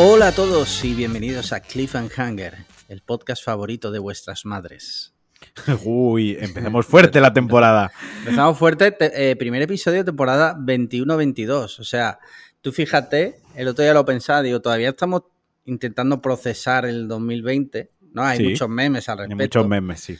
Hola a todos y bienvenidos a Cliffhanger, el podcast favorito de vuestras madres. Uy, empezamos fuerte la temporada. Empezamos fuerte, te- eh, primer episodio de temporada 21-22. O sea, tú fíjate, el otro día lo pensaba, digo, todavía estamos intentando procesar el 2020, ¿no? Hay Sí. muchos memes al Hay respecto. muchos memes, sí.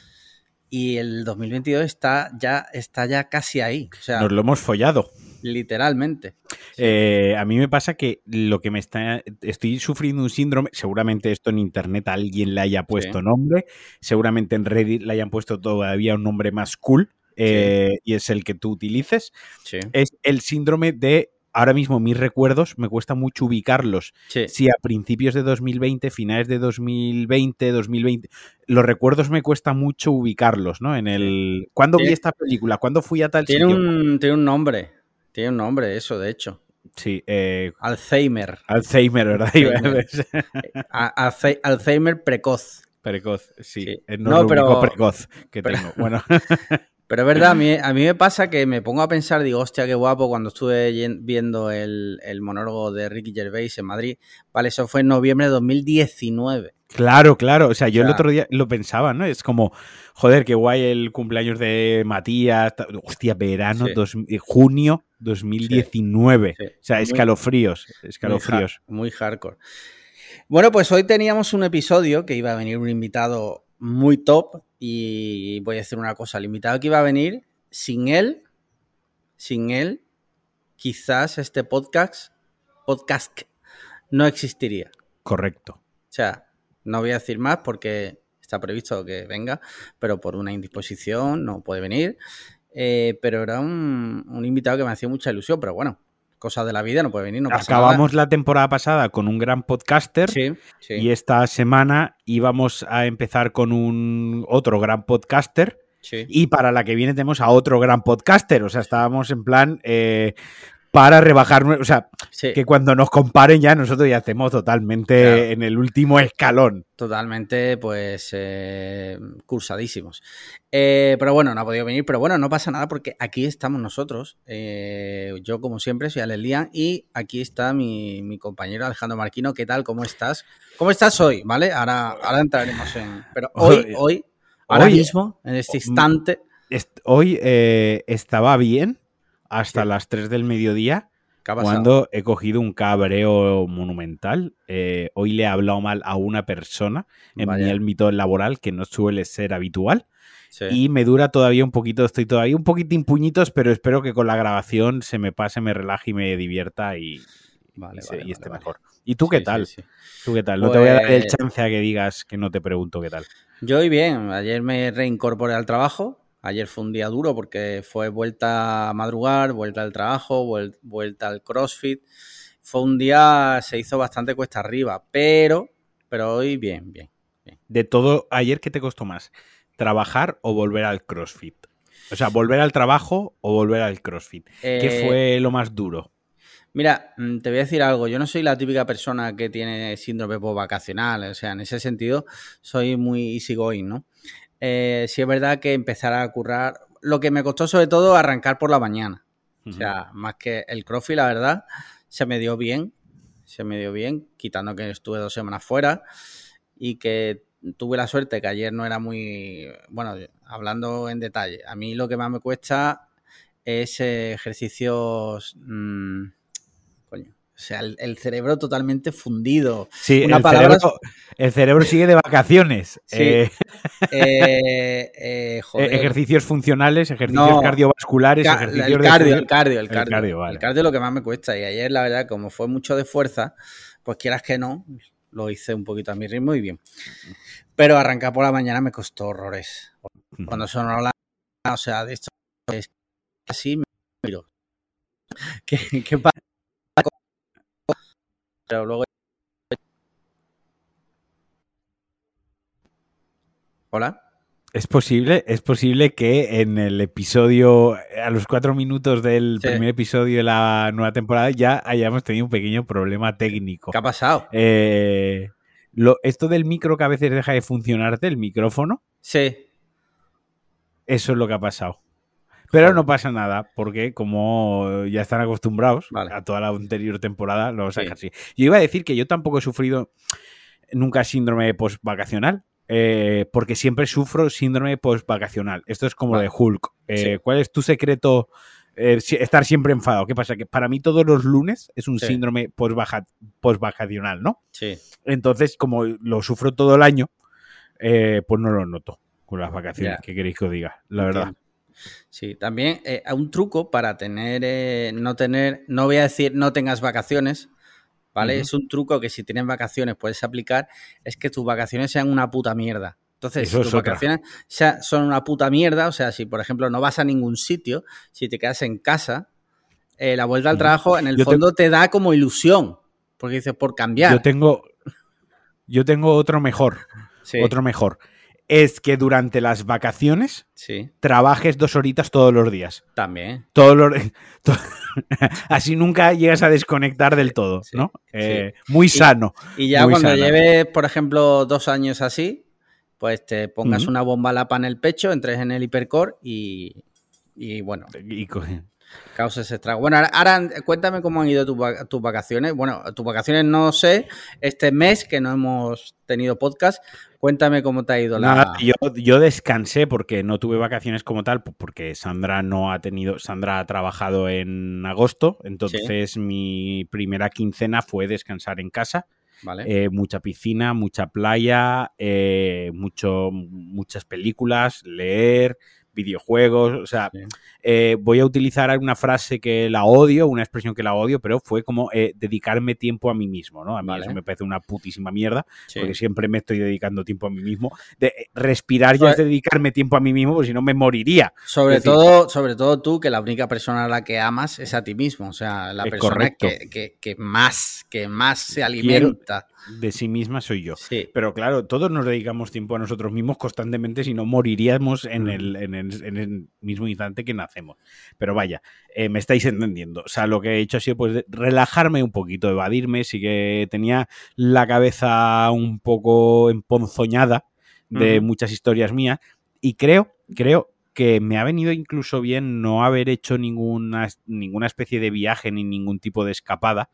Y el 2022 está ya, está ya casi ahí. O sea, Nos lo hemos follado. Literalmente. Eh, a mí me pasa que lo que me está. Estoy sufriendo un síndrome. Seguramente esto en internet alguien le haya puesto Sí. nombre. Seguramente en Reddit le hayan puesto todavía un nombre más cool. eh, Y es el que tú utilices. Sí. Es el síndrome de. Ahora mismo mis recuerdos me cuesta mucho ubicarlos. Si a principios de 2020, finales de 2020, 2020, los recuerdos me cuesta mucho ubicarlos, ¿no? En el. ¿Cuándo vi esta película? ¿Cuándo fui a tal Tiene sitio? un, tiene un nombre. Tiene un nombre, eso, de hecho. Sí, eh, Alzheimer. Alzheimer, ¿verdad? Alzheimer. Alzheimer precoz. precoz, sí. Sí. Es No, no, lo pero- único precoz que pero- tengo. Bueno, Pero es verdad, a mí, a mí me pasa que me pongo a pensar, digo, hostia, qué guapo cuando estuve viendo el, el monólogo de Ricky Gervais en Madrid. Vale, eso fue en noviembre de 2019. claro, claro. O sea, yo el otro día lo pensaba, ¿no? Es como, joder, qué guay el cumpleaños de Matías. Hostia, verano, Sí. dos- eh, junio 2019. Sí. O sea, Muy- escalofríos, Muy, escalofríos. har- muy hardcore. Bueno, pues hoy teníamos un episodio que iba a venir un invitado muy top y voy a decir una cosa, el invitado que iba a venir, sin él, sin él, quizás este podcast, podcast no existiría. Correcto. O sea, no voy a decir más porque está previsto que venga, pero por una indisposición no puede venir. Eh, pero era un, un invitado que me hacía mucha ilusión, pero bueno, cosas de la vida, no puede venir, no pasa Acabamos la temporada pasada con un gran podcaster. Sí, sí. Y esta semana íbamos a empezar con un otro gran podcaster. sí. Y para la que viene tenemos a otro gran podcaster. O sea, estábamos en plan eh, para rebajar. O sea, Sí, que cuando nos comparen ya nosotros ya estemos totalmente Claro. en el último escalón. totalmente, pues, eh, cursadísimos. Eh, pero bueno, no ha podido venir, pero bueno, no pasa nada porque aquí estamos nosotros. Eh, yo, como siempre, soy Alex y aquí está mi, mi compañero Alejandro Marquino. ¿Qué tal? ¿Cómo estás? ¿Cómo estás hoy? ¿Vale? Ahora, ahora entraremos en... Pero hoy, Hoy- ahora hoy- mismo, en este instante... Est- Hoy eh, estaba bien hasta las 3 del mediodía. Cuando he cogido un cabreo monumental, Eh, hoy le he hablado mal a una persona en Vaya. mi ámbito laboral que no suele ser habitual Sí. y me dura todavía un poquito, estoy todavía un poquitín puñitos, pero espero que con la grabación se me pase, me relaje y me divierta y, Vale, y se- vale, y vale, esté vale. mejor. ¿Y tú qué Sí, tal? sí. ¿Tú qué tal? No te voy a dar el Pues- chance a que digas que no te pregunto qué tal. Yo hoy bien, ayer me reincorporé al trabajo. Ayer fue un día duro porque fue vuelta a madrugar, vuelta al trabajo, vuel- vuelta al CrossFit. Fue un día, se hizo bastante cuesta arriba, pero, pero hoy bien, bien. De todo, ayer, ¿qué te costó más? ¿Trabajar o volver al CrossFit? O sea, volver al trabajo o volver al CrossFit. ¿Qué Eh, fue lo más duro? Mira, mm, te voy a decir algo. Yo no soy la típica persona que tiene síndrome vacacional. O sea, en ese sentido, soy muy easygoing, ¿no? Eh, sí es verdad que empezar a currar. Lo que me costó, sobre todo, arrancar por la mañana. O sea, más que el crossfit, la verdad, se me dio bien. Se me dio bien, quitando que estuve dos semanas fuera y que tuve la suerte que ayer no era muy. Bueno, hablando en detalle, a mí lo que más me cuesta es eh, ejercicios. mm, coño. O sea, el, el cerebro totalmente fundido. Sí, una el, palabra- cerebro, el cerebro sigue de vacaciones. Sí. Eh, Eh, eh, joder. ejercicios funcionales, ejercicios No. cardiovasculares, Ca- ejercicios el cardio, el cardio, el El cardio. cardio, vale. El cardio es lo que más me cuesta. Y ayer, la verdad, como fue mucho de fuerza, pues quieras que no, lo hice un poquito a mi ritmo y bien. Pero arrancar por la mañana me costó horrores. Cuando sonó la. O sea, de esto es así, me miro. ¿Qué, qué pasa? Pero luego. Hola. Es posible, es posible que en el episodio, a los cuatro minutos del Sí. primer episodio de la nueva temporada, ya hayamos tenido un pequeño problema técnico. ¿Qué ha pasado? Eh, lo, esto del micro que a veces deja de funcionarte, el micrófono, Sí. eso es lo que ha pasado. Pero no pasa nada, porque como ya están acostumbrados Vale. a toda la anterior temporada, lo vamos a Sí. dejar así. Yo iba a decir que yo tampoco he sufrido nunca síndrome post-vacacional, eh, porque siempre sufro síndrome post-vacacional. Esto es como Vale. de Hulk. Eh, Sí. ¿Cuál es tu secreto? eh, estar siempre enfadado. ¿Qué pasa? Que para mí todos los lunes es un Sí. síndrome post-vaca- post-vacacional, ¿no? Sí. Entonces, como lo sufro todo el año, eh, pues no lo noto con las vacaciones. Ya. ¿Qué queréis que os diga? La verdad. Entiendo. Sí, también eh, un truco para tener, eh, no tener, no voy a decir no tengas vacaciones, ¿vale? Es un truco que si tienes vacaciones puedes aplicar, es que tus vacaciones sean una puta mierda. Entonces, si tus vacaciones sea- son una puta mierda, o sea, si por ejemplo no vas a ningún sitio, si te quedas en casa, eh, la vuelta al Ujú. trabajo en el Yo te- fondo te da como ilusión, porque dices, por cambiar. Yo tengo, yo tengo otro mejor. Sí, Otro mejor. Es que durante las vacaciones sí, trabajes dos horitas todos los días. también. Todos los, Así nunca llegas a desconectar del todo, sí, ¿no? sí. Eh, muy sano. Y ya cuando lleves, por ejemplo, dos años así, pues te pongas una bomba lapa en el pecho, entres en el hipercore y, y bueno, Y co- causes estrago. Bueno, ahora, ahora cuéntame cómo han ido tus tus vacaciones. Bueno, tus vacaciones no sé, este mes que no hemos tenido podcast, cuéntame cómo te ha ido la... Nada, yo, yo descansé porque no tuve vacaciones como tal, porque Sandra no ha tenido, Sandra ha trabajado en agosto, entonces mi primera quincena fue descansar en casa, ¿Vale? eh, mucha piscina, mucha playa, eh, mucho, muchas películas, leer, videojuegos, o sea, eh, voy a utilizar una frase que la odio, una expresión que la odio, pero fue como eh, dedicarme tiempo a mí mismo, ¿no? A mí Vale. eso me parece una putísima mierda, Sí. porque siempre me estoy dedicando tiempo a mí mismo. De, eh, respirar ya es dedicarme tiempo a mí mismo, porque si no me moriría. Sobre decir- todo, sobre todo tú, que la única persona a la que amas es a ti mismo. O sea, la persona que- que más, que más se alimenta. De sí misma soy yo. Sí. Pero claro, todos nos dedicamos tiempo a nosotros mismos constantemente, si no moriríamos en Mm. el, en el- en el mismo instante que nacemos. Pero vaya, eh, me estáis entendiendo. O sea, lo que he hecho ha sido pues relajarme un poquito, evadirme. Sí que tenía la cabeza un poco emponzoñada de muchas historias mías. Y creo, creo que me ha venido incluso bien no haber hecho ninguna, ninguna especie de viaje ni ningún tipo de escapada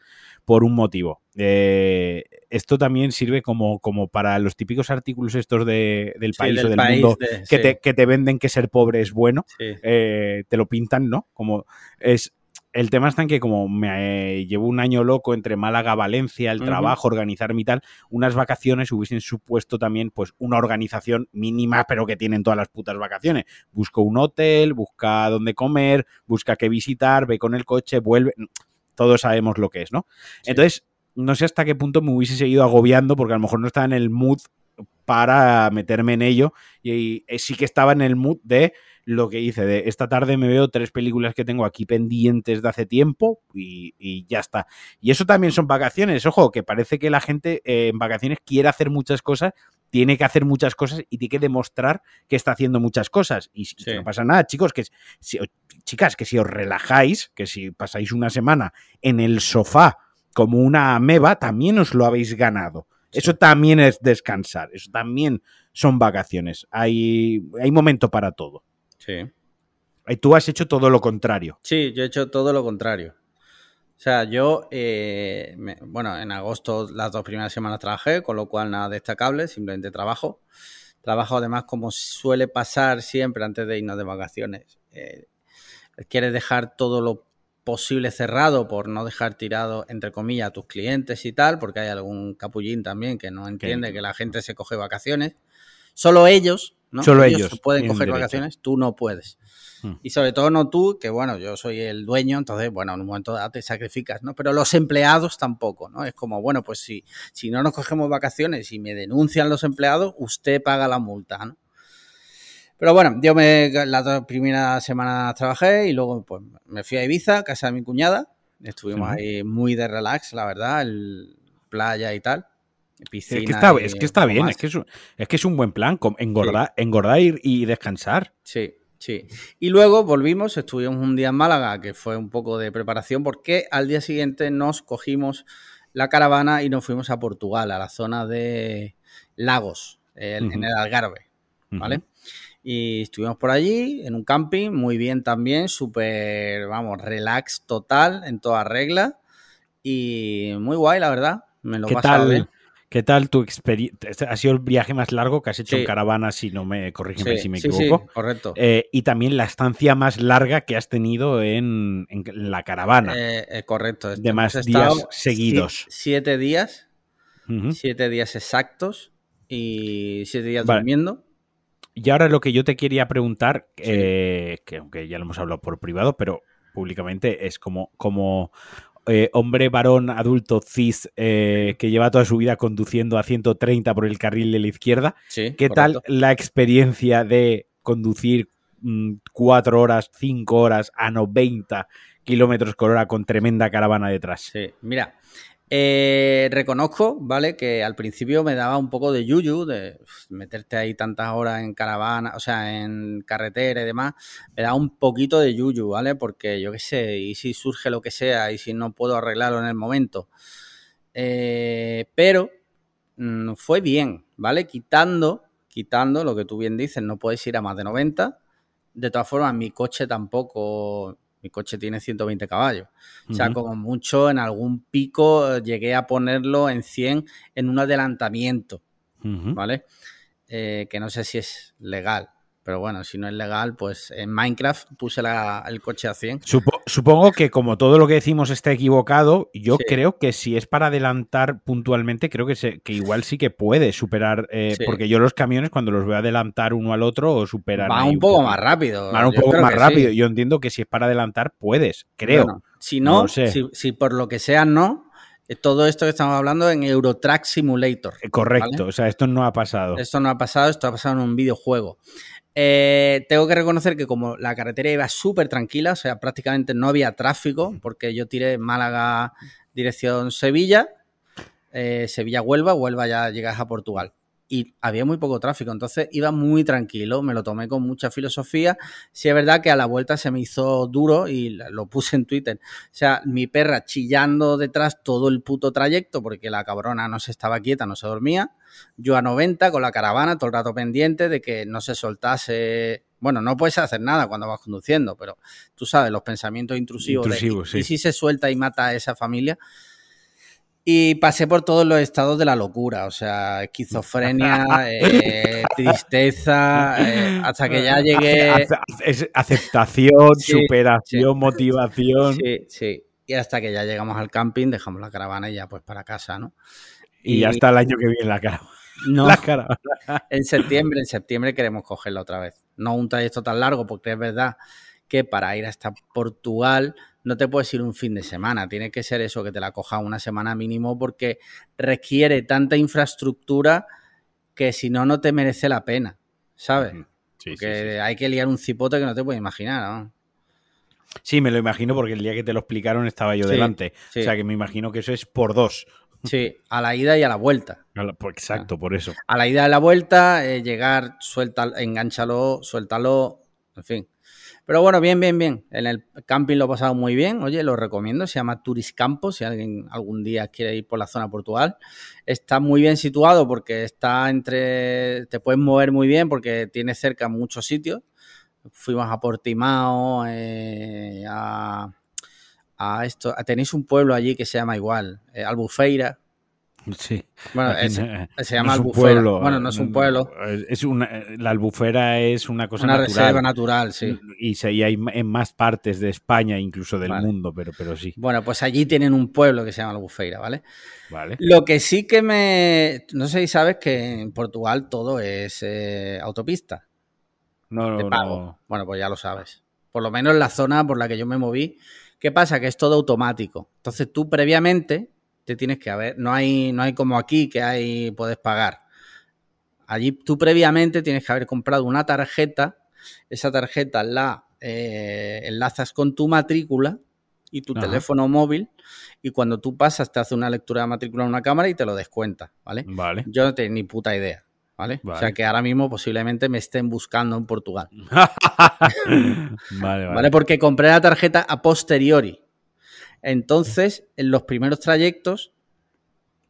por un motivo. Eh, esto también sirve como, como para los típicos artículos estos de- del Sí, país del o del país mundo de- que, sí, te, que te venden que ser pobre es bueno. sí. Eh, te lo pintan, ¿no? Como es... El tema está en que como me eh, llevo un año loco entre Málaga, Valencia, el trabajo, organizarme y tal, unas vacaciones hubiesen supuesto también pues una organización mínima, pero que tienen todas las putas vacaciones. Busco un hotel, busca dónde comer, busca qué visitar, ve con el coche, vuelve. Todos sabemos lo que es, ¿no? Sí. Entonces, no sé hasta qué punto me hubiese seguido agobiando, porque a lo mejor no estaba en el mood para meterme en ello. Y, eh, sí que estaba en el mood de lo que hice, de esta tarde me veo tres películas que tengo aquí pendientes de hace tiempo y, y ya está. Y eso también son vacaciones, ojo, que parece que la gente eh, en vacaciones quiere hacer muchas cosas, tiene que hacer muchas cosas y tiene que demostrar que está haciendo muchas cosas. Y si- Sí. no pasa nada, chicos, que si, chicas, que si os relajáis, que si pasáis una semana en el sofá como una ameba, también os lo habéis ganado. Eso también es descansar, eso también son vacaciones. Hay, hay momento para todo. Sí. Y tú has hecho todo lo contrario. Sí, yo he hecho todo lo contrario. O sea, yo, eh, me- bueno, en agosto las dos primeras semanas trabajé, con lo cual nada destacable, simplemente trabajo. Trabajo además como suele pasar siempre antes de irnos de vacaciones. Eh, quieres dejar todo lo posible cerrado por no dejar tirado, entre comillas, a tus clientes y tal, porque hay algún capullín también que no entiende que la gente se coge vacaciones. Solo ellos, ¿no? Solo ellos pueden coger derecho. vacaciones, tú no puedes. Hmm. Y sobre todo no tú, que bueno, yo soy el dueño, entonces, bueno, en un momento dado te sacrificas, ¿no? Pero los empleados tampoco, ¿no? Es como, bueno, pues si, si no nos cogemos vacaciones y me denuncian los empleados, usted paga la multa, ¿no? Pero bueno, yo me las dos primeras semanas trabajé y luego pues me fui a Ibiza, casa de mi cuñada. Estuvimos ahí muy de relax, la verdad, el playa y tal. Piscina Es que está, es que está bien, es que es, un, es que es un buen plan, engordar, engordar y, y descansar. Sí, sí. Y luego volvimos, estuvimos un día en Málaga, que fue un poco de preparación, porque al día siguiente nos cogimos la caravana y nos fuimos a Portugal, a la zona de Lagos, en el Algarve, ¿vale? Y estuvimos por allí, en un camping, muy bien también, súper, vamos, relax total, en toda regla. Y muy guay, la verdad. Me lo ¿Qué tal, bien. ¿Qué tal tu experiencia? Ha sido el viaje más largo que has hecho Sí. en caravana, si no me corrígeme Sí, si me sí, sí, equivoco. correcto. Eh, y también la estancia más larga que has tenido en, en la caravana. Eh, eh, correcto. De más días seguidos. sie- Siete días, siete días exactos y siete días Vale. durmiendo. Y ahora lo que yo te quería preguntar, que aunque ya lo hemos hablado por privado, pero públicamente es como, como eh, hombre varón adulto cis eh, que lleva toda su vida conduciendo a 130 por el carril de la izquierda. Sí, ¿Qué correcto. tal la experiencia de conducir mm, cuatro horas, cinco horas a 90 kilómetros por hora con tremenda caravana detrás? Sí, mira, eh, reconozco, ¿vale? Que al principio me daba un poco de yuyu, de meterte ahí tantas horas en caravana, o sea, en carretera y demás, me daba un poquito de yuyu, ¿vale? Porque yo qué sé, y si surge lo que sea, y si no puedo arreglarlo en el momento. Eh, pero mm, fue bien, ¿vale? Quitando, quitando lo que tú bien dices, no puedes ir a más de 90. De todas formas, mi coche tampoco, mi coche tiene 120 caballos. O sea, como mucho en algún pico eh, llegué a ponerlo en 100 en un adelantamiento. ¿vale? Eh, que no sé si es legal, pero bueno, si no es legal, pues en Minecraft puse la- el coche a 100. Supo- supongo que como todo lo que decimos está equivocado, yo Sí. creo que si es para adelantar puntualmente, creo que, se, que igual sí que puede superar, eh, Sí. porque yo los camiones cuando los veo adelantar uno al otro o superan... Va un poco más rápido. Van un poco más rápido. sí. Yo entiendo que si es para adelantar, puedes, creo. Bueno, si No no, lo sé. si, si por lo que sea no, eh, todo esto que estamos hablando en Eurotrack Simulator. Correcto, ¿vale? o sea, esto no ha pasado. Esto no ha pasado, esto ha pasado en un videojuego. Eh, tengo que reconocer que como la carretera iba súper tranquila, o sea, prácticamente no había tráfico, porque yo tiré Málaga dirección Sevilla, eh, Sevilla-Huelva, Huelva ya llegas a Portugal. Y había muy poco tráfico, entonces iba muy tranquilo, me lo tomé con mucha filosofía. Sí es verdad que a la vuelta se me hizo duro y lo puse en Twitter. O sea, mi perra chillando detrás todo el puto trayecto porque la cabrona no se estaba quieta, no se dormía. Yo a 90 con la caravana, todo el rato pendiente de que no se soltase. Bueno, no puedes hacer nada cuando vas conduciendo, pero tú sabes, los pensamientos intrusivos. Intrusivos, ¿y, sí. y si se suelta y mata a esa familia? Y pasé por todos los estados de la locura, o sea, esquizofrenia, eh, tristeza, eh, hasta que ya llegué. Ace- ace- Aceptación, Sí, superación, sí. motivación. Sí, sí. Y hasta que ya llegamos al camping, dejamos la caravana y ya pues para casa, ¿no? Y ya está el año que viene la cara. No, La cara. en septiembre, en septiembre queremos cogerla otra vez. No un trayecto tan largo, porque es verdad que para ir hasta Portugal no te puedes ir un fin de semana. Tiene que ser eso, que te la coja una semana mínimo, porque requiere tanta infraestructura que si no, no te merece la pena, ¿sabes? Sí, Porque sí. hay que liar un cipote que no te puedes imaginar, ¿no? Sí, me lo imagino porque el día que te lo explicaron estaba yo delante. O sea que me imagino que eso es por dos. Sí, a la ida y a la vuelta. Pues Exacto, por eso. a la ida y a la vuelta, eh, llegar, suelta, engánchalo, suéltalo, en fin. Pero bueno, bien, bien, bien. En el camping lo he pasado muy bien. Oye, lo recomiendo. Se llama Turis Campo. Si alguien algún día quiere ir por la zona de Portugal, está muy bien situado porque está entre. Te puedes mover muy bien porque tiene cerca muchos sitios. Fuimos a Portimao, eh, a, esto. Tenéis un pueblo allí que se llama igual, eh, Albufeira. Sí. Bueno, es- no- se llama no Albufera. pueblo, Bueno, no es un pueblo. Es una, la albufera es una cosa una natural. reserva natural, sí. Y se- y hay en más partes de España, incluso del Vale. mundo, pero, pero sí. Bueno, pues allí tienen un pueblo que se llama Albufeira, ¿vale? Vale. Lo que sí que me... No sé si sabes que en Portugal todo es eh, autopista No, de no, pago. no. Bueno, pues ya lo sabes. Por lo menos en la zona por la que yo me moví. ¿Qué pasa? Que es todo automático. Entonces tú previamente te tienes que haber... No hay, no hay como aquí que hay puedes pagar. Allí tú previamente tienes que haber comprado una tarjeta. Esa tarjeta la eh, enlazas con tu matrícula y tu Ajá. teléfono móvil. Y cuando tú pasas, te hace una lectura de matrícula en una cámara y te lo descuenta, ¿vale? Vale. Yo no tengo ni puta idea, ¿vale? O sea Vale. que ahora mismo posiblemente me estén buscando en Portugal. vale, vale. ¿Vale? Porque compré la tarjeta a posteriori. Entonces, en los primeros trayectos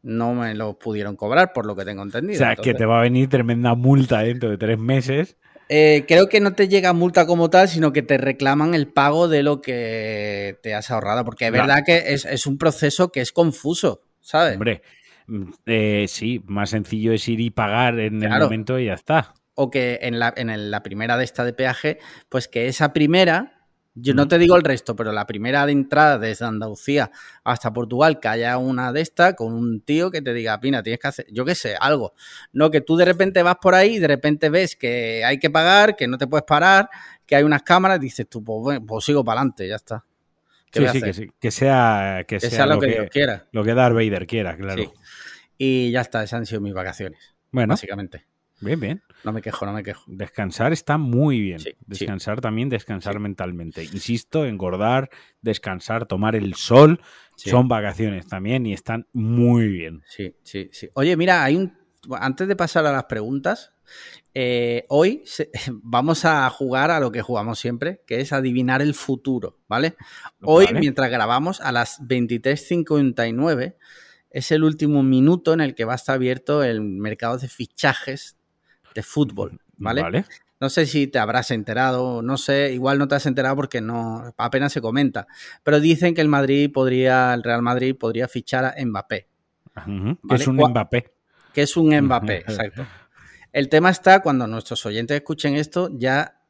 no me lo pudieron cobrar, por lo que tengo entendido. O sea, que Entonces, te va a venir tremenda multa dentro de tres meses. Eh, creo que no te llega multa como tal, sino que te reclaman el pago de lo que te has ahorrado, porque es Claro. verdad que es, es un proceso que es confuso, ¿sabes? Hombre, mm, eh, sí, más sencillo es ir y pagar en el momento y ya está. o que en la, en la primera de esta de peaje, pues que esa primera, yo no te digo el resto, pero la primera de entrada desde Andalucía hasta Portugal, que haya una de estas con un tío que te diga, Pina, tienes que hacer, yo qué sé, algo. No que tú de repente vas por ahí y de repente ves que hay que pagar, que no te puedes parar, que hay unas cámaras, dices tú, pues, bueno, pues sigo para adelante, ya está. ¿Qué Sí, sí, que, sí, que sea, que Que sea, sea lo que Dios quiera. lo que Darth Vader quiera, claro. Sí. Y ya está, esas han sido mis vacaciones, Bueno, básicamente. Bien, bien. No me quejo, no me quejo. Descansar está muy bien. Sí, sí. descansar también, descansar Sí. mentalmente. Insisto, engordar, descansar, tomar el sol, son vacaciones también y están muy bien. Sí, sí, sí. Oye, mira, hay un. Antes de pasar a las preguntas, eh, hoy se- vamos a jugar a lo que jugamos siempre, que es adivinar el futuro, ¿vale? Hoy, Vale. mientras grabamos, a las 23.59, es el último minuto en el que va a estar abierto el mercado de fichajes de fútbol, ¿vale? Vale. No sé si te habrás enterado, no sé, igual no te has enterado porque no apenas se comenta, pero dicen que el Madrid podría, el Real Madrid podría fichar a Mbappé que es un Mbappé. que es un Mbappé, exacto. El tema está cuando nuestros oyentes escuchen esto, ya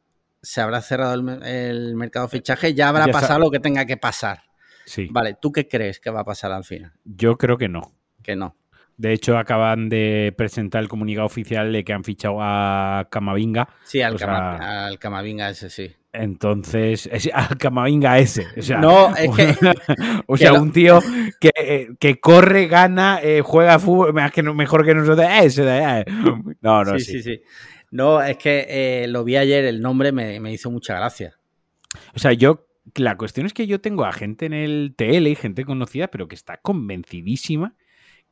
se habrá cerrado el, me- el mercado de fichaje, ya habrá Ya pasado lo que tenga que pasar. Sí. Vale, ¿tú qué crees que va a pasar al final? Yo creo que no. Que no. De hecho, acaban de presentar el comunicado oficial de que han fichado a Camavinga. Sí, al, O sea- Cama- al Camavinga ese sí. Entonces, es, al Camavinga ese. O sea, No, es que- o sea, un tío que, eh, que corre, gana, eh, juega fútbol, más que mejor que nosotros. eh, eh. No, no, sí, sí. sí, sí. No, es que eh, lo vi ayer, el nombre me, me hizo mucha gracia. O sea, yo, la cuestión es que yo tengo a gente en el TL y gente conocida, pero que está convencidísima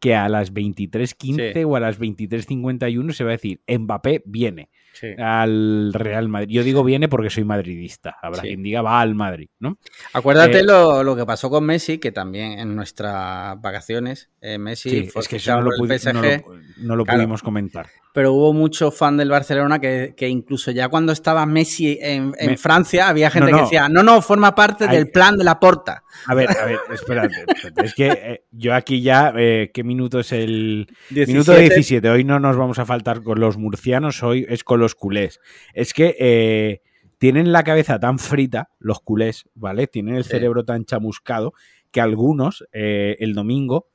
que a las 23.15 Sí. o a las 23.51 se va a decir, Mbappé viene Sí. al Real Madrid. Yo digo viene porque soy madridista. Habrá Sí. quien diga va al Madrid, ¿no? Acuérdate Eh, lo, lo que pasó con Messi, que también en nuestras vacaciones, eh, Messi Sí, fue es que eso no lo, no PSG, lo- no lo Claro. pudimos comentar. pero hubo mucho fan del Barcelona que, que incluso ya cuando estaba Messi en, en Me- Francia, había gente No, que decía, no, no, forma parte Hay- del plan de la porta. A ver, a ver, espérate. espérate. Es que eh, yo aquí ya, eh, ¿qué minuto es el...? Minuto 17. Hoy no nos vamos a faltar con los murcianos, hoy es con los culés. Es que eh, tienen la cabeza tan frita, los culés, ¿vale? Tienen el Sí. cerebro tan chamuscado que algunos, eh, el domingo,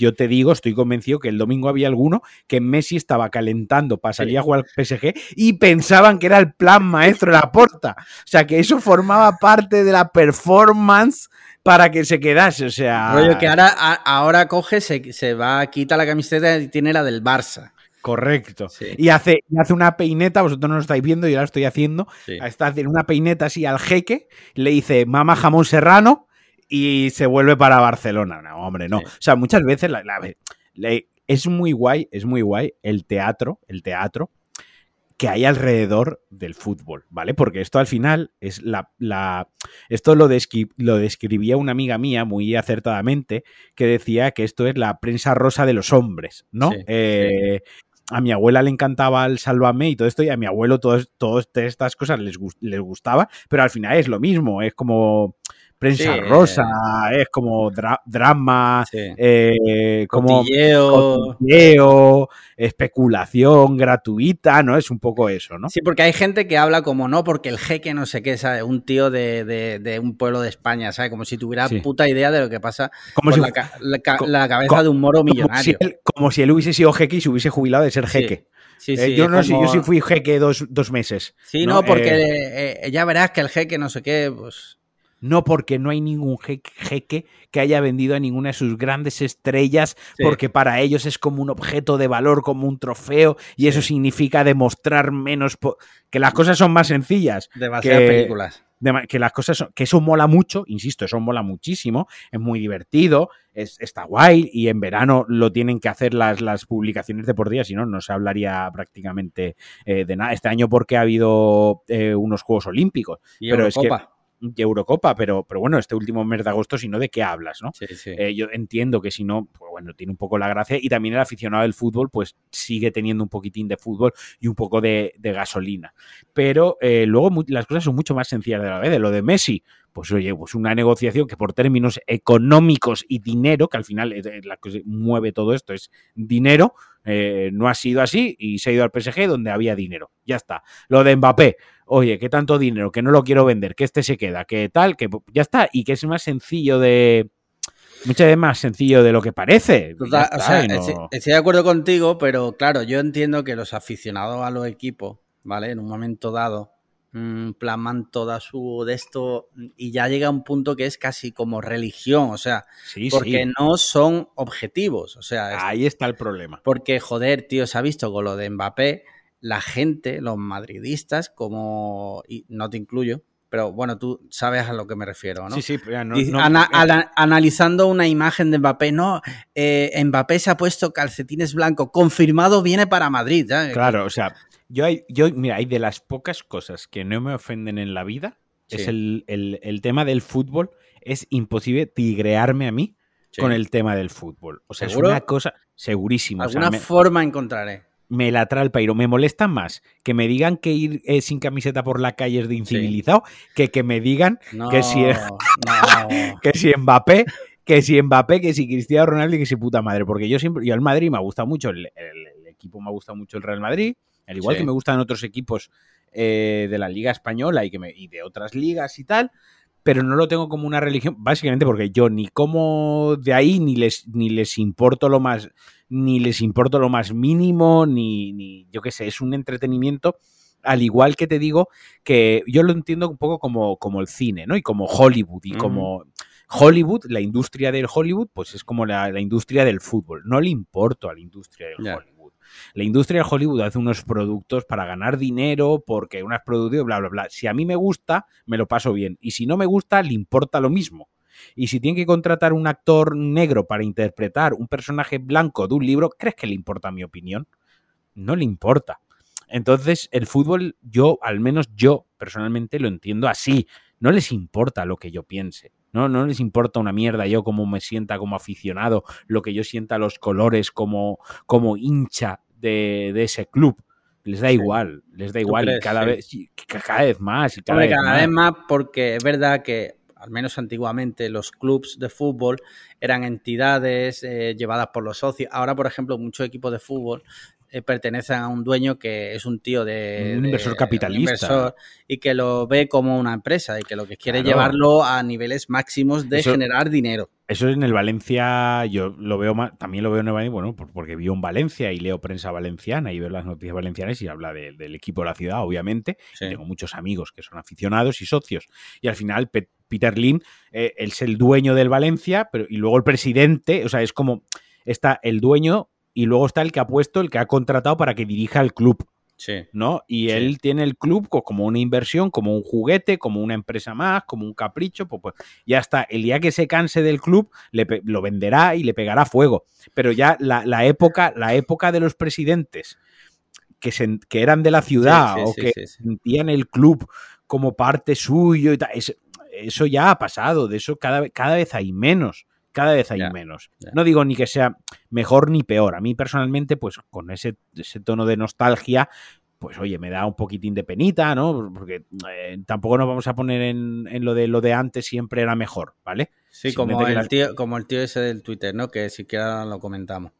yo te digo, estoy convencido que el domingo había alguno que Messi estaba calentando para salir a jugar al PSG y pensaban que era el plan maestro de la porta. O sea, que eso formaba parte de la performance para que se quedase. O sea, Rollo que ahora, a- ahora coge, se, se va, quita la camiseta y tiene la del Barça. Correcto. Sí, Y hace, y hace una peineta, vosotros no lo estáis viendo, yo la estoy haciendo. sí. Está haciendo una peineta así al jeque, le dice mama jamón serrano y se vuelve para Barcelona. No, hombre, no. Sí. O sea, muchas veces la- la- le- es muy guay, es muy guay el teatro, el teatro que hay alrededor del fútbol, ¿vale? Porque esto al final es la... la esto lo, descri- lo describía una amiga mía muy acertadamente, que decía que esto es la prensa rosa de los hombres, ¿no? Sí, Eh, A mi abuela le encantaba el Sálvame y todo esto, y a mi abuelo todas estas cosas les, les gustaba, pero al final es lo mismo, es como prensa Sí, rosa, es como dra- drama, sí. eh, como Cotilleo. cotilleo, especulación gratuita, ¿no? Es un poco eso, ¿no? Sí, porque hay gente que habla como no, porque el jeque no sé qué, ¿sabes? Un tío de, de- de un pueblo de España, ¿sabes? Como si tuviera Sí. puta idea de lo que pasa Como con si, la, ca- la ca- co- la cabeza de un moro como si millonario. él, como si él hubiese sido jeque y se hubiese jubilado de ser jeque. Sí, Eh, yo no sé, como- yo sí fui jeque dos, dos meses. Sí, ¿no? no, porque Eh, eh, ya verás que el jeque no sé qué, pues... No porque no hay ningún je- jeque que haya vendido a ninguna de sus grandes estrellas, Sí. porque para ellos es como un objeto de valor, como un trofeo, y eso significa demostrar menos que las cosas son más sencillas. Demasiadas que- películas. de que las cosas son, que eso mola mucho, insisto, eso mola muchísimo, es muy divertido, es, está guay y en verano lo tienen que hacer las, las publicaciones de por día, si no, no se hablaría prácticamente eh, de nada. Este año porque ha habido eh, unos Juegos Olímpicos, Y pero es que- Y Eurocopa, pero, pero bueno, este último mes de agosto, si no, ¿de qué hablas, no? Sí, sí. Eh, yo entiendo que si no, pues bueno, tiene un poco la gracia y también el aficionado del fútbol, pues sigue teniendo un poquitín de fútbol y un poco de, de gasolina. Pero eh, luego las cosas son mucho más sencillas de la vez. De lo de Messi, pues oye, pues una negociación que por términos económicos y dinero, que al final es la que mueve todo esto es dinero, eh, no ha sido así y se ha ido al PSG donde había dinero. Ya está. Lo de Mbappé, oye, que tanto dinero, que no lo quiero vender, que este se queda, que tal, que ya está, y que es más sencillo de. Muchas veces más sencillo de lo que parece. O sea, no- estoy de acuerdo contigo, pero claro, yo entiendo que los aficionados a los equipos, ¿vale? En un momento dado, mm, plasman toda su de esto y ya llega un punto que es casi como religión, o sea, sí, porque sí. no son objetivos, o sea, Ahí está el problema. porque joder, tío, se ha visto con lo de Mbappé, la gente, los madridistas, como, y no te incluyo, pero bueno, tú sabes a lo que me refiero, ¿no? Sí, sí, pero no- ana- analizando una imagen de Mbappé, no, eh, Mbappé se ha puesto calcetines blancos, confirmado viene para Madrid. ¿ya? Claro, o sea, yo, hay, yo, mira, hay de las pocas cosas que no me ofenden en la vida, es el, el- el tema del fútbol. Es imposible tigrearme a mí Sí. con el tema del fútbol. O sea, ¿Seguro? es una cosa segurísima. o sea, Alguna me- forma encontraré. me la trae el pairo. Me molesta más que me digan que ir eh, sin camiseta por la calle es de incivilizado que que me digan No, Que si- no. que si Mbappé, que si Mbappé, que si Cristiano Ronaldo y que si puta madre. Porque yo siempre, yo al Madrid me ha gustado mucho, el, el- el equipo me ha gustado mucho el Real Madrid, al igual Sí. que me gustan otros equipos eh, de la Liga Española y, que me- y de otras ligas y tal. Pero no lo tengo como una religión, básicamente porque yo ni como de ahí, ni les, ni les importo lo más, ni les importo lo más mínimo, ni, ni yo qué sé, es un entretenimiento al igual que te digo que yo lo entiendo un poco como, como el cine, ¿no? Y como Hollywood, y como Hollywood, la industria del Hollywood, pues es como la, la industria del fútbol. No le importo a la industria del. Hollywood. La industria del Hollywood hace unos productos para ganar dinero, porque unas productos, bla, bla, bla. Si a mí me gusta, me lo paso bien. Y si no me gusta, le importa lo mismo. Y si tiene que contratar un actor negro para interpretar un personaje blanco de un libro, ¿crees que le importa mi opinión? No le importa. Entonces, el fútbol, yo, al menos yo personalmente lo entiendo así. No les importa lo que yo piense. No, no les importa una mierda yo cómo me sienta como aficionado, lo que yo sienta los colores como, como hincha de, de ese club. Les da Sí. igual, les da igual. crees? y cada Sí. vez, cada vez más. Y cada, Hombre, vez, cada más. vez más porque es verdad que, al menos antiguamente, los clubs de fútbol eran entidades eh, llevadas por los socios. Ahora, por ejemplo, muchos equipos de fútbol eh, pertenecen a un dueño que es un tío de... Un de- inversor capitalista. inversor, y que lo ve como una empresa y que lo que quiere Claro. llevarlo a niveles máximos de Eso- generar dinero. Eso en el Valencia, yo lo veo más, también lo veo en el Valencia, bueno, por- porque vivo en Valencia y leo prensa valenciana y veo las noticias valencianas y habla de- del equipo de la ciudad, obviamente. Sí. Tengo muchos amigos que son aficionados y socios. Y al final, Pe- Peter Lim eh, él es el dueño del Valencia, pero y luego el presidente, o sea, es como está el dueño y luego está el que ha puesto, el que ha contratado para que dirija el club. Sí. ¿no? Y Sí. él tiene el club co- como una inversión, como un juguete, como una empresa más, como un capricho, pues, pues ya está. El día que se canse del club, le lo venderá y le pegará fuego. Pero ya la, la época, la época de los presidentes que, se- que eran de la ciudad Sí, o que sentían el club como parte suyo y tal, es- eso ya ha pasado, de eso cada, cada vez hay menos. Cada vez hay menos. No digo ni que sea mejor ni peor. A mí personalmente, pues con ese, ese tono de nostalgia, pues oye, me da un poquitín de penita, ¿no? Porque eh, tampoco nos vamos a poner en, en lo de lo de antes siempre era mejor, ¿vale? Sí, como el, las- tío, como el tío ese del Twitter, ¿no? Que siquiera lo comentamos.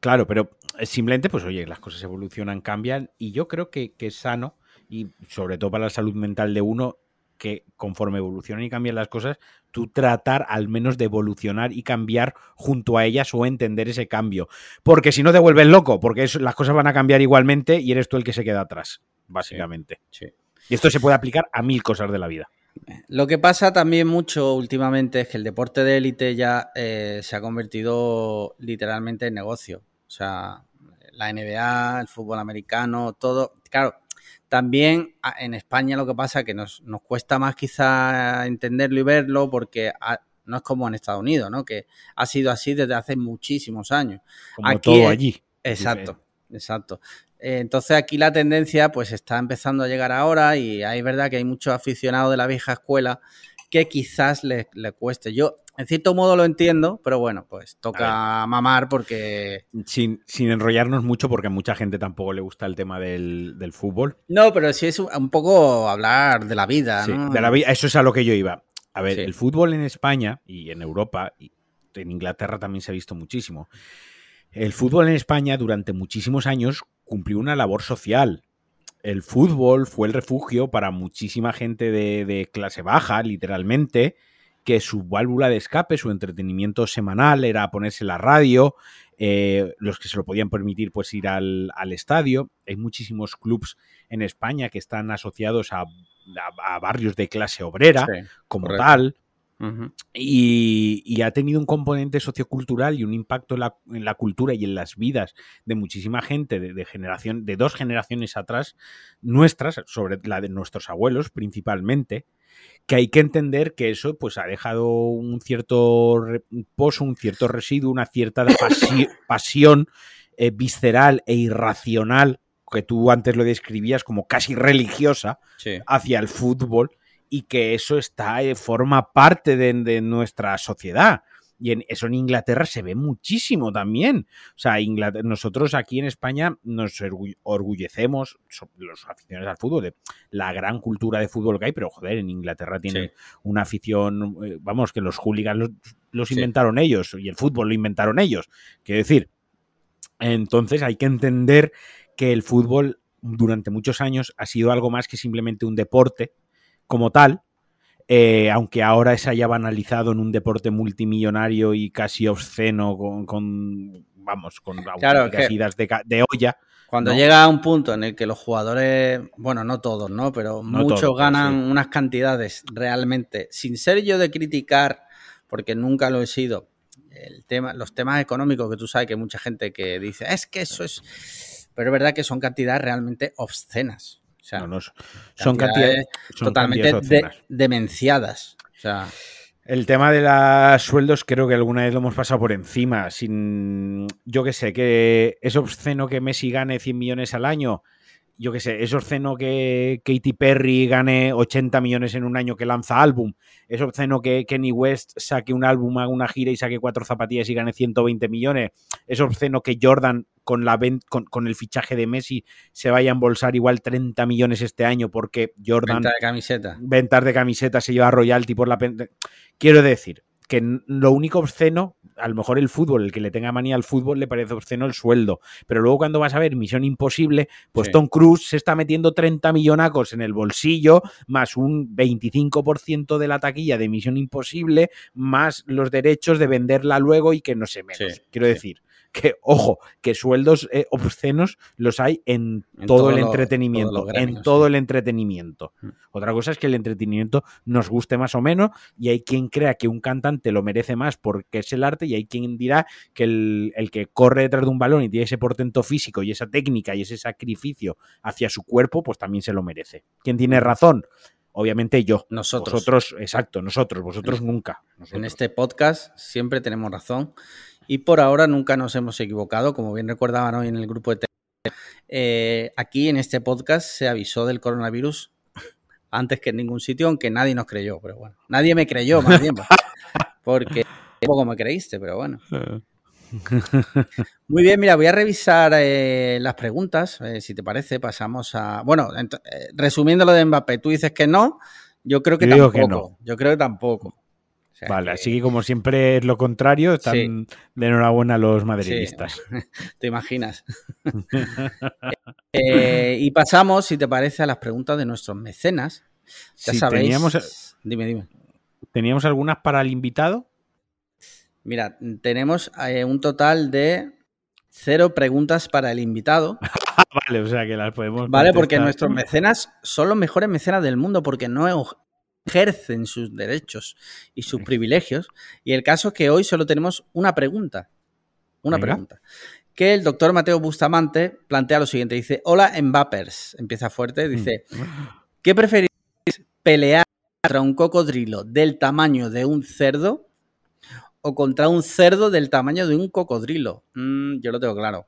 Claro, pero eh, simplemente, pues oye, las cosas evolucionan, cambian, y yo creo que, que es sano, y sobre todo para la salud mental de uno, que conforme evolucionan y cambian las cosas, tú tratar al menos de evolucionar y cambiar junto a ellas o entender ese cambio. Porque si no te vuelves loco, porque eso- las cosas van a cambiar igualmente y eres tú el que se queda atrás, básicamente. Sí. Y esto se puede aplicar a mil cosas de la vida. Lo que pasa también mucho últimamente es que el deporte de élite ya eh, se ha convertido literalmente en negocio. O sea, la NBA, el fútbol americano, todo. Claro, también en España lo que pasa es que nos, nos cuesta más quizá entenderlo y verlo porque no es como en Estados Unidos, ¿no? Que ha sido así desde hace muchísimos años. Como Aquí todo es- allí. Exacto, exacto. Entonces aquí la tendencia pues está empezando a llegar ahora y hay verdad que hay muchos aficionados de la vieja escuela que quizás le, le cueste. Yo en cierto modo lo entiendo, pero bueno, pues toca mamar porque... Sin, sin, enrollarnos mucho, porque a mucha gente tampoco le gusta el tema del, del fútbol. No, pero sí es un poco hablar de la vida, sí, ¿no? de la vida. Eso es a lo que yo iba. A ver, sí. el fútbol en España y en Europa, y en Inglaterra también se ha visto muchísimo. El fútbol en España durante muchísimos años cumplió una labor social. El fútbol fue el refugio para muchísima gente de, de clase baja, literalmente, que su válvula de escape, su entretenimiento semanal era ponerse la radio, eh, los que se lo podían permitir pues ir al, al, estadio. Hay muchísimos clubs en España que están asociados a, a, a barrios de clase obrera sí, como correcto. tal. Uh -huh. y, y, ha tenido un componente sociocultural y un impacto en la, en la, cultura y en las vidas de muchísima gente de, de, generación, de dos generaciones atrás, nuestras, sobre la de nuestros abuelos principalmente, que hay que entender que eso pues ha dejado un cierto pozo, un cierto residuo, una cierta pasi pasión eh, visceral e irracional que tú antes lo describías como casi religiosa sí. hacia el fútbol y que eso está eh, forma parte de, de, nuestra sociedad. Y en, eso en Inglaterra se ve muchísimo también. O sea, Inglaterra, nosotros aquí en España nos orgullecemos, los aficionados al fútbol, de la gran cultura de fútbol que hay, pero joder, en Inglaterra tienen sí. una afición, eh, vamos, que los hooligans los, los sí. inventaron ellos y el fútbol lo inventaron ellos. Quiero decir, entonces hay que entender que el fútbol durante muchos años ha sido algo más que simplemente un deporte como tal, eh, aunque ahora se haya banalizado en un deporte multimillonario y casi obsceno con, con vamos, con claro, idas de, de, olla. Cuando ¿no? llega a un punto en el que los jugadores, bueno, no todos, ¿no? Pero no muchos todos, ganan sí. unas cantidades realmente, sin ser yo de criticar, porque nunca lo he sido, el tema, los temas económicos que tú sabes que hay mucha gente que dice, es que eso es... Pero es verdad que son cantidades realmente obscenas. O sea, no, no, son cantidades, son totalmente de, demenciadas. O sea, el tema de los sueldos creo que alguna vez lo hemos pasado por encima. Sin, yo que sé, que es obsceno que Messi gane 100 millones al año. Yo que sé, es obsceno que Katy Perry gane 80 millones en un año que lanza álbum. Es obsceno que Kenny West saque un álbum, haga una gira y saque cuatro zapatillas y gane 120 millones. Es obsceno que Jordan con, la con, con, el fichaje de Messi se vaya a embolsar igual 30 millones este año porque Jordan... Ventas de camiseta. Ventas de camiseta se lleva royalty por la... Quiero decir que lo único obsceno, a lo mejor el fútbol, el que le tenga manía al fútbol le parece obsceno el sueldo, pero luego cuando vas a ver Misión Imposible, pues sí. Tom Cruise se está metiendo 30 millonacos en el bolsillo, más un 25% de la taquilla de Misión Imposible, más los derechos de venderla luego y que no se menos. Sí, Quiero sí. decir, que, ojo, que sueldos eh, obscenos los hay en, en todo, todo, el entretenimiento, todo gremios, en todo sí. el entretenimiento. Mm. Otra cosa es que el entretenimiento nos guste más o menos y hay quien crea que un cantante lo merece más porque es el arte y hay quien dirá que el, el que corre detrás de un balón y tiene ese portento físico y esa técnica y ese sacrificio hacia su cuerpo, pues también se lo merece. ¿Quién tiene razón? Obviamente yo. Nosotros. Vosotros, exacto, nosotros, vosotros en, nunca. Nosotros. En este podcast siempre tenemos razón y por ahora nunca nos hemos equivocado, como bien recordaban hoy en el grupo de. Eh, aquí en este podcast se avisó del coronavirus antes que en ningún sitio, aunque nadie nos creyó, pero bueno, nadie me creyó más bien, porque tampoco me creíste, pero bueno. Muy bien, mira, voy a revisar eh, las preguntas, eh, si te parece, pasamos a... Bueno, eh, resumiendo lo de Mbappé, tú dices que no, yo creo que yo tampoco. Que no. Yo creo que tampoco sea vale, que... así que como siempre es lo contrario, están sí. de enhorabuena los madridistas. Sí. Te imaginas. eh, y pasamos, si te parece, a las preguntas de nuestros mecenas. Ya sabéis. Teníamos, dime, dime. ¿Teníamos algunas para el invitado? Mira, tenemos eh, un total de cero preguntas para el invitado. vale, o sea que las podemos. Vale, contestar. porque nuestros mecenas son los mejores mecenas del mundo, porque no ejercen sus derechos y sus privilegios. Y el caso es que hoy solo tenemos una pregunta. Una Venga. pregunta. Que el doctor Mateo Bustamante plantea lo siguiente. Dice, hola Mbappers. Empieza fuerte. Dice, ¿qué preferís pelear contra un cocodrilo del tamaño de un cerdo o contra un cerdo del tamaño de un cocodrilo? Mm, yo lo tengo claro.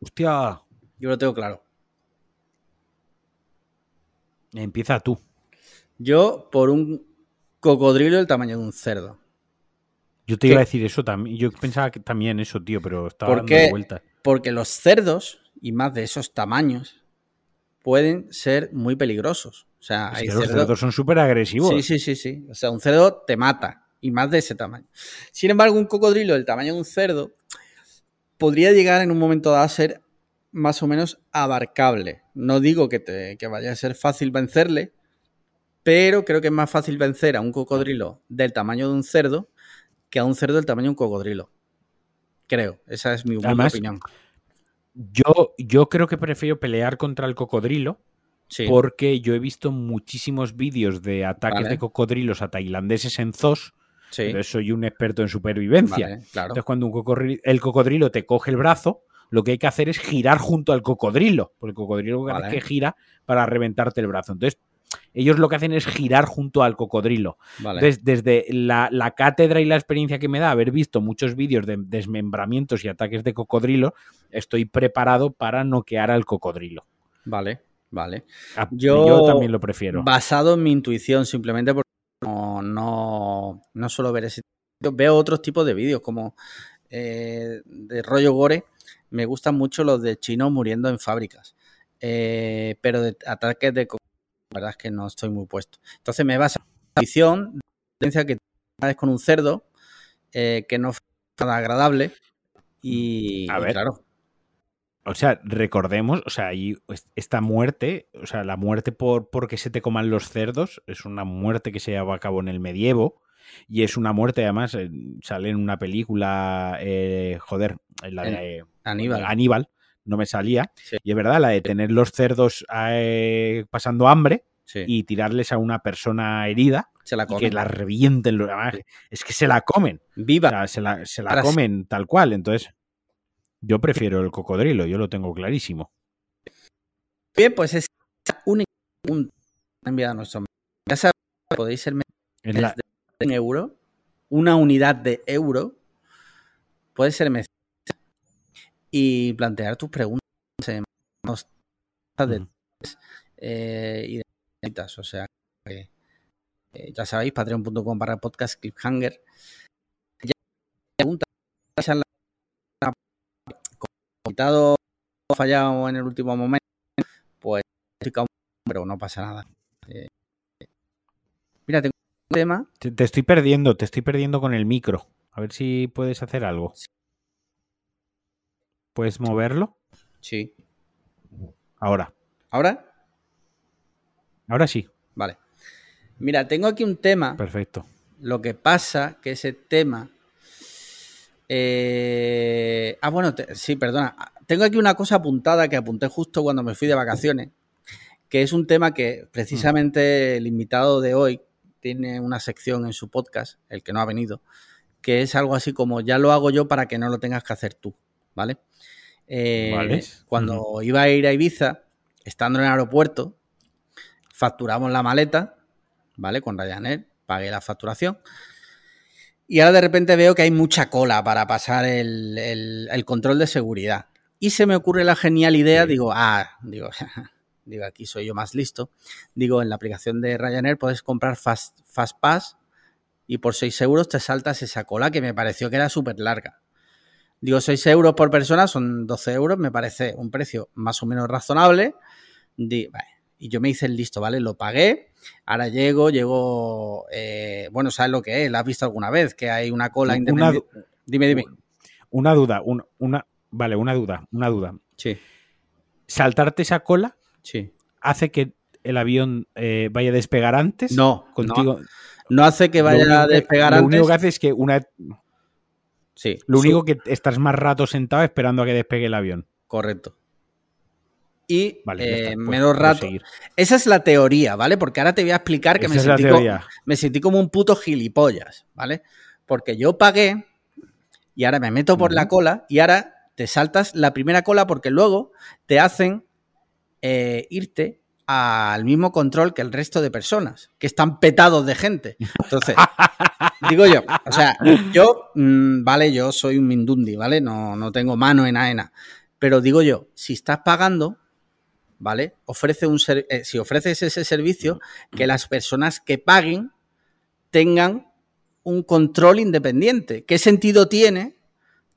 Hostia. Yo lo tengo claro. Empieza tú. Yo por un cocodrilo del tamaño de un cerdo. Yo te iba a decir eso también. Yo pensaba que también eso, tío, pero estaba ¿Por dando qué? vueltas. Porque los cerdos, y más de esos tamaños, pueden ser muy peligrosos. O sea, Es hay que los cerdos son súper agresivos. Sí, sí, sí, sí. O sea, un cerdo te mata. Y más de ese tamaño. Sin embargo, un cocodrilo del tamaño de un cerdo podría llegar en un momento dado a ser más o menos abarcable. No digo que, te- que vaya a ser fácil vencerle, pero creo que es más fácil vencer a un cocodrilo del tamaño de un cerdo que a un cerdo del tamaño de un cocodrilo. Creo. Esa es mi Además, opinión. Yo, yo creo que prefiero pelear contra el cocodrilo Sí. porque yo he visto muchísimos vídeos de ataques Vale. de cocodrilos a tailandeses en zoos. sí. Entonces soy un experto en supervivencia. Vale, claro. Entonces cuando un el cocodrilo te coge el brazo, lo que hay que hacer es girar junto al cocodrilo, porque el cocodrilo Vale. es que gira para reventarte el brazo. Entonces ellos lo que hacen es girar junto al cocodrilo. Vale. Entonces, desde la, la cátedra y la experiencia que me da haber visto muchos vídeos de desmembramientos y ataques de cocodrilo, estoy preparado para noquear al cocodrilo. Vale. Vale. Yo- Yo, también lo prefiero. Basado en mi intuición, simplemente porque no, no, no suelo ver ese tipo. Veo otros tipos de vídeos, como eh, de rollo gore. Me gustan mucho los de chinos muriendo en fábricas. Eh, pero de ataques de la verdad es que no estoy muy puesto. Entonces me basa en la intuición, de que tienes con un cerdo, eh, que no fue nada agradable. Y, A y ver. claro, O sea, recordemos, o sea, y esta muerte, o sea, la muerte por porque se te coman los cerdos, es una muerte que se llevaba a cabo en el medievo. Y es una muerte, además, sale en una película, eh, joder, en la de Aníbal. Aníbal, no me salía. Sí. Y es verdad, la de tener los cerdos eh, pasando hambre Sí, y tirarles a una persona herida se la y que la revienten. Es que se la comen. O Viva. sea, se la, se la comen tal cual. Entonces, yo prefiero el cocodrilo, yo lo tengo clarísimo. Bien, pues es pregunta enviada a nuestro Ya sabéis, podéis ser Es la- un euro, una unidad de euro, puedes ser mecenas y plantear tus preguntas de eh, y de citas, o sea, que, eh, ya sabéis, patreon.com para podcast cliffhanger. Ya pregunta charla- como invitado fallado en el último momento, pues pero no pasa nada. Eh, mira, tengo un tema Te, te estoy perdiendo, te estoy perdiendo con el micro. A ver si puedes hacer algo. ¿Puedes moverlo? Sí. Ahora. ¿Ahora? Ahora sí. Vale. Mira, tengo aquí un tema. Perfecto. Lo que pasa que ese tema. eh, Ah, bueno, te- sí, perdona. Tengo aquí una cosa apuntada que apunté justo cuando me fui de vacaciones. Que es un tema que precisamente el invitado de hoy tiene una sección en su podcast, el que no ha venido, que es algo así como ya lo hago yo para que no lo tengas que hacer tú, ¿vale? Eh, Vale. Cuando iba a ir a Ibiza, estando en el aeropuerto, facturamos la maleta, ¿vale? Con Ryanair, pagué la facturación. Y ahora de repente veo que hay mucha cola para pasar el, el- el control de seguridad. Y se me ocurre la genial idea, Sí. digo, ah, digo, digo, aquí soy yo más listo. Digo, en la aplicación de Ryanair puedes comprar Fast, Fastpass y por 6 euros te saltas esa cola que me pareció que era súper larga. Digo, 6 euros por persona son 12 euros, me parece un precio más o menos razonable. Vale, Y yo me hice el listo, ¿vale? Lo pagué. Ahora llego, llego. eh, bueno, ¿sabes lo que es? ¿La has visto alguna vez? Que hay una cola Una independiente. Dime, dime. Una duda, un- una, vale, una duda, una duda. Sí, Saltarte esa cola sí. hace que el avión eh, vaya a despegar antes. No, contigo. no, no hace que Lo vaya único a despegar Lo antes. único que hace es que una, Sí, lo único que estás más rato sentado esperando a que despegue el avión. Correcto. Y Vale, eh, pues, menos rato. seguir. Esa es la teoría, ¿vale? Porque ahora te voy a explicar que Esa me sentí, co- teoría. me sentí como un puto gilipollas, ¿vale? Porque yo pagué y ahora me meto por la cola y ahora te saltas la primera cola porque luego te hacen eh, irte al mismo control que el resto de personas, que están petados de gente. Entonces, digo yo, o sea, yo, mm, vale, yo soy un mindundi, ¿vale? No, no tengo mano en aena. Pero digo yo, si estás pagando, ¿vale? Ofrece un eh, si ofreces ese servicio, que las personas que paguen tengan un control independiente. ¿Qué sentido tiene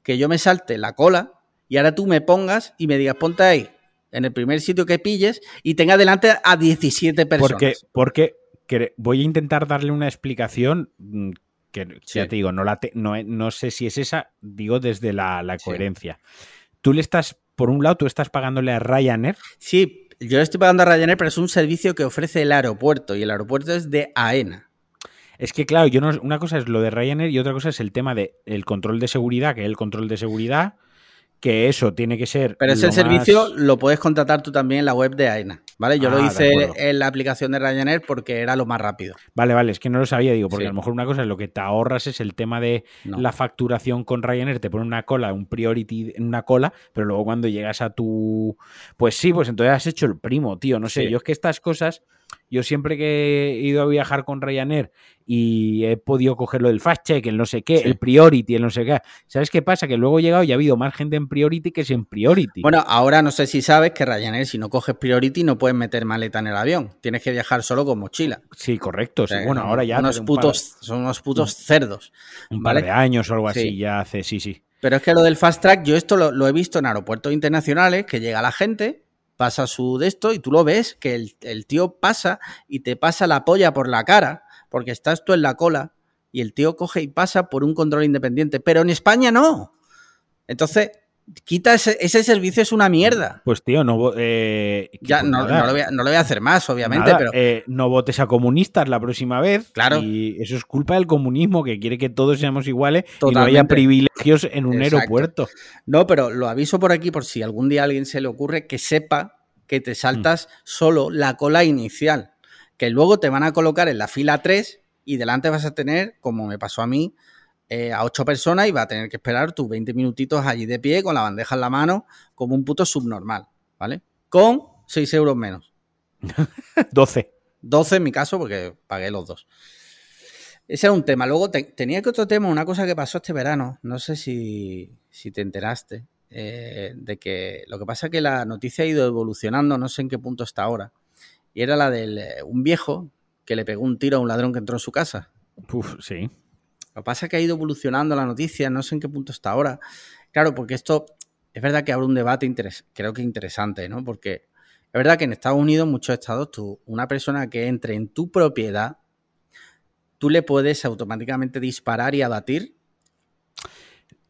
que yo me salte la cola y ahora tú me pongas y me digas, ponte ahí, en el primer sitio que pilles y tenga delante a 17 personas? Porque, porque voy a intentar darle una explicación mm, que ya te digo, no, la no, sé si es esa, digo desde la, coherencia. Tú le estás, por un lado, tú estás pagándole a Ryanair. Sí, yo le estoy pagando a Ryanair, pero es un servicio que ofrece el aeropuerto y el aeropuerto es de AENA. Es que, claro, yo no, una cosa es lo de Ryanair y otra cosa es el tema del el control de seguridad, que es el control de seguridad que eso tiene que ser. Pero ese servicio lo puedes contratar tú también en la web de AENA, ¿vale? Yo lo ah, hice en la aplicación de Ryanair porque era lo más rápido. Vale, vale, es que no lo sabía, digo, porque a lo mejor una cosa es lo que te ahorras es el tema de la facturación con Ryanair, te pone una cola, un priority en una cola, pero luego cuando llegas a tu. Pues sí, pues entonces has hecho el primo, tío. No sé, yo es que estas cosas yo siempre que he ido a viajar con Ryanair y he podido cogerlo del fast check, el no sé qué, el priority, el no sé qué. ¿Sabes qué pasa? Que luego he llegado y ha habido más gente en priority que sin priority. Bueno, ahora no sé si sabes que Ryanair, si no coges priority, no puedes meter maleta en el avión. Tienes que viajar solo con mochila. Sí, correcto. bueno, ahora ya. Unos putos, son unos putos cerdos. Un par de años o algo así, ya hace, sí, sí. Pero es que lo del fast track, yo esto lo he visto en aeropuertos internacionales, que llega la gente pasa su de esto y tú lo ves que el, tío pasa y te pasa la polla por la cara porque estás tú en la cola y el tío coge y pasa por un control independiente. Pero en España no. Entonces, quita ese, servicio, es una mierda. Pues tío, no. Eh, ya, no, lo voy a, hacer más, obviamente, pero. Eh, no votes a comunistas la próxima vez. Claro. Y eso es culpa del comunismo, que quiere que todos seamos iguales y no haya privilegios en un aeropuerto. No, pero lo aviso por aquí por si algún día a alguien se le ocurre que sepa que te saltas solo la cola inicial, que luego te van a colocar en la fila 3 y delante vas a tener, como me pasó a mí, eh, a 8 personas y vas a tener que esperar tus 20 minutitos allí de pie con la bandeja en la mano como un puto subnormal, ¿vale? Con 6 euros menos. 12. 12 en mi caso porque pagué los dos. Ese es un tema. Luego tenía que otro tema, una cosa que pasó este verano, no sé si, si te enteraste, eh, de que lo que pasa es que la noticia ha ido evolucionando, no sé en qué punto está ahora. Y era la de eh, un viejo que le pegó un tiro a un ladrón que entró en su casa. Uf, sí. Lo que pasa es que ha ido evolucionando la noticia, no sé en qué punto está ahora. Claro, porque esto es verdad que abre un debate creo que interesante, ¿no? Porque es verdad que en Estados Unidos, muchos estados, tú, una persona que entre en tu propiedad, tú le puedes automáticamente disparar y abatir.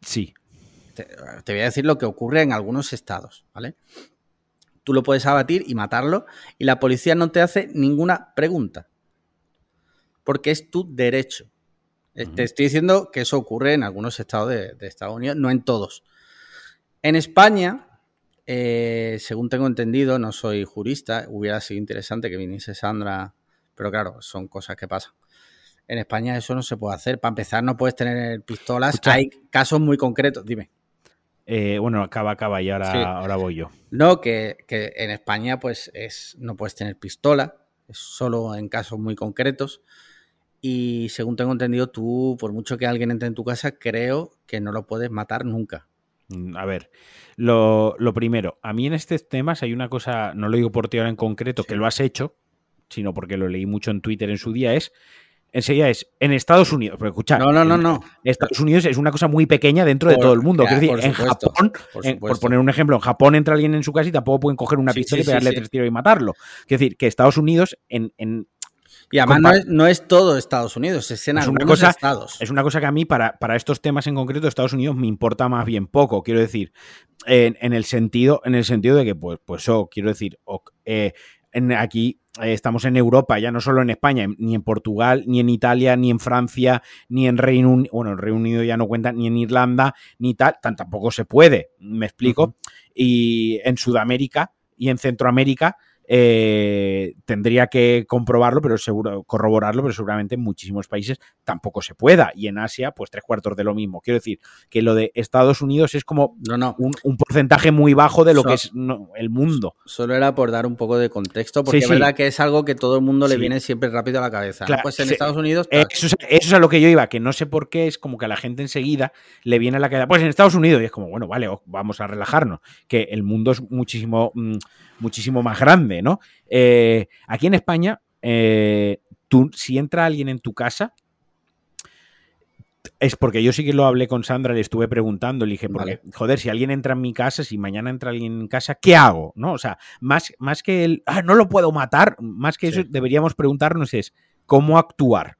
Sí. Te, voy a decir lo que ocurre en algunos estados, ¿vale? Tú lo puedes abatir y matarlo y la policía no te hace ninguna pregunta. Porque es tu derecho. Te estoy diciendo que eso ocurre en algunos estados de, Estados Unidos, no en todos. En España, eh, según tengo entendido, no soy jurista, hubiera sido interesante que viniese Sandra, pero claro, son cosas que pasan. En España eso no se puede hacer. Para empezar, no puedes tener pistolas. Hay casos muy concretos. Dime. Eh, bueno, acaba, acaba y ahora, ahora voy yo. No, que, en España pues es, no puedes tener pistola, es solo en casos muy concretos. Y según tengo entendido, tú, por mucho que alguien entre en tu casa, creo que no lo puedes matar nunca. Mm, a ver, lo, primero, a mí en estos temas hay una cosa, no lo digo por ti ahora en concreto, que lo has hecho, sino porque lo leí mucho en Twitter en su día, es enseguida es en Estados Unidos. Pero escucha, no, no, no, no. Estados Unidos es una cosa muy pequeña dentro de todo el mundo. Quiero decir, en Japón, por, poner un ejemplo, en Japón entra alguien en su casa y tampoco pueden coger una pistola y pegarle tres tiros y matarlo. Quiero decir, que Estados Unidos en, y además no es, todo Estados Unidos, es en es algunos cosa, estados. Es una cosa que a mí, para, para, estos temas en concreto, Estados Unidos me importa más bien poco. Quiero decir, en, el, sentido, en el sentido de que, pues, pues oh, quiero decir, eh, en, aquí eh, estamos en Europa, ya no solo en España, ni en Portugal, ni en Italia, ni en Francia, ni en Reino Unido, bueno, el Reino Unido ya no cuenta, ni en Irlanda, ni tal, tampoco se puede, me explico. Y en Sudamérica y en Centroamérica eh, tendría que comprobarlo, pero seguro, corroborarlo, pero seguramente en muchísimos países tampoco se pueda. Y en Asia, pues tres cuartos de lo mismo. Quiero decir que lo de Estados Unidos es como No, no. un, un porcentaje muy bajo de lo So- que es no, el mundo. Solo era por dar un poco de contexto, porque Sí, es verdad que es algo que todo el mundo le Sí. viene siempre rápido a la cabeza. Pues en. Estados Unidos. Tal. Eso es, eso es a lo que yo iba, que no sé por qué es como que a la gente enseguida le viene a la cabeza, pues en Estados Unidos, y es como, bueno, vale, vamos a relajarnos, que el mundo es muchísimo, mm, muchísimo más grande, ¿no? Eh, aquí en España, eh, tú, si entra alguien en tu casa, es porque yo sí que lo hablé con Sandra, le estuve preguntando, le dije, porque, Vale. joder, si alguien entra en mi casa, si mañana entra alguien en casa, ¿qué hago? ¿No? O sea, más, más que el, ah, no lo puedo matar, más que Sí. eso deberíamos preguntarnos es, ¿cómo actuar?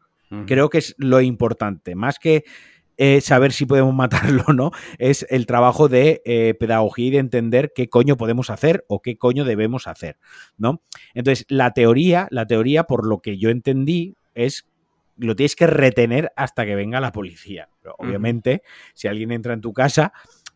Creo que es lo importante, más que eh, saber si podemos matarlo o no, es el trabajo de eh, pedagogía y de entender qué coño podemos hacer o qué coño debemos hacer, ¿no? Entonces, la teoría, la teoría, por lo que yo entendí, es lo tienes que retener hasta que venga la policía. Pero, obviamente, si alguien entra en tu casa,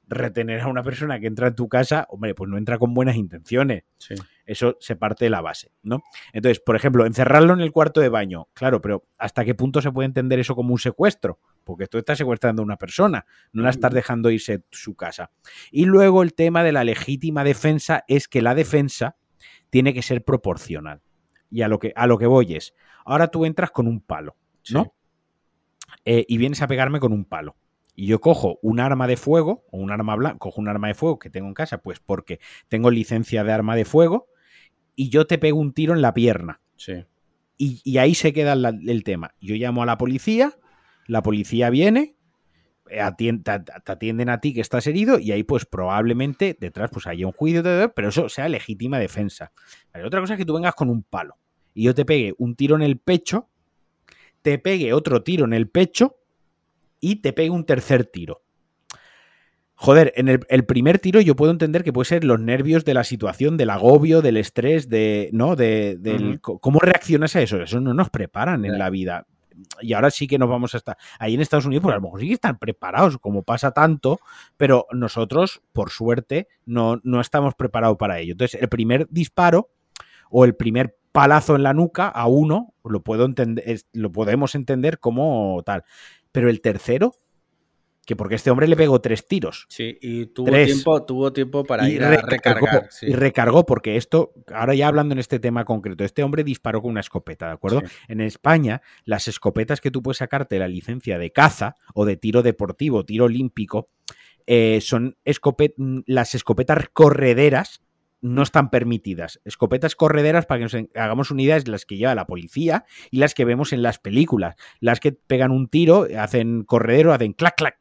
retener a una persona que entra en tu casa, hombre, pues no entra con buenas intenciones. Sí. Eso se parte de la base, ¿no? Entonces, por ejemplo, encerrarlo en el cuarto de baño. Claro, pero ¿hasta qué punto se puede entender eso como un secuestro? Porque tú estás secuestrando a una persona, no la estás dejando irse a su casa. Y luego el tema de la legítima defensa es que la defensa tiene que ser proporcional. Y a lo que, a lo que voy es, ahora tú entras con un palo, ¿no? Sí. Eh, y vienes a pegarme con un palo. Y yo cojo un arma de fuego o un arma blanca, cojo un arma de fuego que tengo en casa, pues porque tengo licencia de arma de fuego y yo te pego un tiro en la pierna. Sí. Y, y ahí se queda la- el tema. Yo llamo a la policía, la policía viene, eh, te, atienden a ti que estás herido y ahí pues probablemente detrás pues haya un juicio, de- pero eso sea legítima defensa. Vale, otra cosa es que tú vengas con un palo y yo te pegue un tiro en el pecho, te pegue otro tiro en el pecho y te pegue un tercer tiro. Joder, en el, el primer tiro yo puedo entender que puede ser los nervios de la situación, del agobio, del estrés, de, ¿no? De, del, ¿Cómo reaccionas a eso? Eso no nos preparan en la vida. Y ahora sí que nos vamos a estar. Ahí en Estados Unidos, pues a lo mejor sí que están preparados, como pasa tanto, pero nosotros, por suerte, no, no estamos preparados para ello. Entonces, el primer disparo o el primer palazo en la nuca a uno lo puedo entender, lo podemos entender como tal. Pero el tercero, que porque este hombre le pegó tres tiros. Sí, y tuvo Tres. tiempo, tuvo tiempo para y ir a recargar. sí. y recargó, porque esto, ahora ya hablando en este tema concreto, este hombre disparó con una escopeta, ¿de acuerdo? Sí. En España, las escopetas que tú puedes sacarte la licencia de caza o de tiro deportivo, tiro olímpico, eh, son escopet las escopetas correderas no están permitidas. Escopetas correderas, para que nos hagamos una idea, es las que lleva la policía y las que vemos en las películas. Las que pegan un tiro, hacen corredero, hacen clac, clac,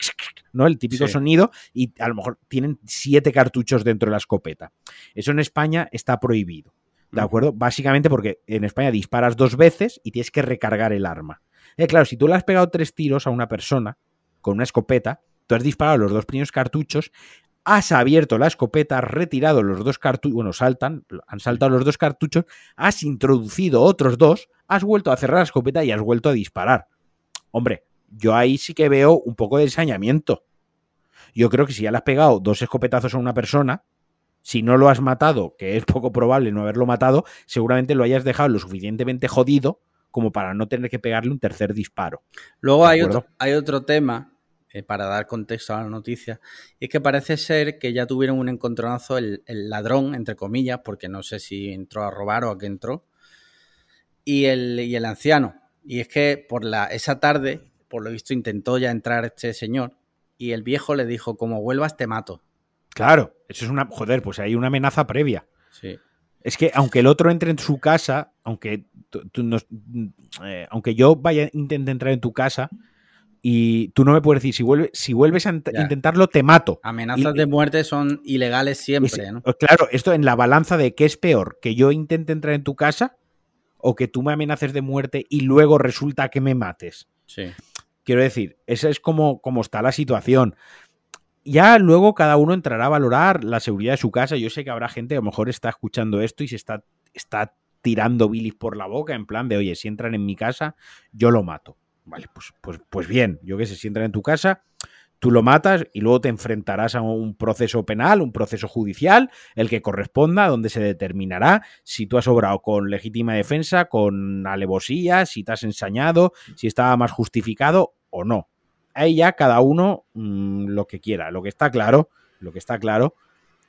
¿no? El típico Sí. sonido y a lo mejor tienen siete cartuchos dentro de la escopeta. Eso en España está prohibido. ¿De Ujú. acuerdo? Básicamente porque en España disparas dos veces y tienes que recargar el arma. Eh, claro, si tú le has pegado tres tiros a una persona con una escopeta, tú has disparado los dos primeros cartuchos, has abierto la escopeta, has retirado los dos cartuchos, bueno, saltan, han saltado los dos cartuchos, has introducido otros dos, has vuelto a cerrar la escopeta y has vuelto a disparar. Hombre, yo ahí sí que veo un poco de ensañamiento. Yo creo que si ya le has pegado dos escopetazos a una persona, si no lo has matado, que es poco probable no haberlo matado, seguramente lo hayas dejado lo suficientemente jodido como para no tener que pegarle un tercer disparo. Luego ¿De hay otro, hay otro tema, eh, para dar contexto a la noticia, y es que parece ser que ya tuvieron un encontronazo el, el ladrón, entre comillas, porque no sé si entró a robar o a qué entró, y el, y el anciano. Y es que por la, esa tarde, por lo visto, intentó ya entrar este señor, y el viejo le dijo, como vuelvas te mato. Claro, eso es una. Joder, pues hay una amenaza previa. Sí. Es que aunque el otro entre en su casa, aunque, tú- tú nos- eh, aunque yo vaya intente entrar en tu casa y tú no me puedes decir, si, vuelve, si vuelves a Ya. intentarlo, te mato. Amenazas Y- de muerte son ilegales siempre, Es- ¿no? Claro, esto en la balanza de qué es peor, que yo intente entrar en tu casa o que tú me amenaces de muerte y luego resulta que me mates. Sí. Quiero decir, esa es como, como está la situación. Ya luego cada uno entrará a valorar la seguridad de su casa. Yo sé que habrá gente que a lo mejor está escuchando esto y se está, está tirando bilis por la boca en plan de, oye, si entran en mi casa, yo lo mato. Vale, pues, pues, pues bien, yo qué sé, si entran en tu casa, Tú lo matas y luego te enfrentarás a un proceso penal, un proceso judicial, el que corresponda, donde se determinará si tú has obrado con legítima defensa, con alevosía, si te has ensañado, si estaba más justificado o no. Ahí ya cada uno mmm, lo que quiera. Lo que está claro, lo que está claro,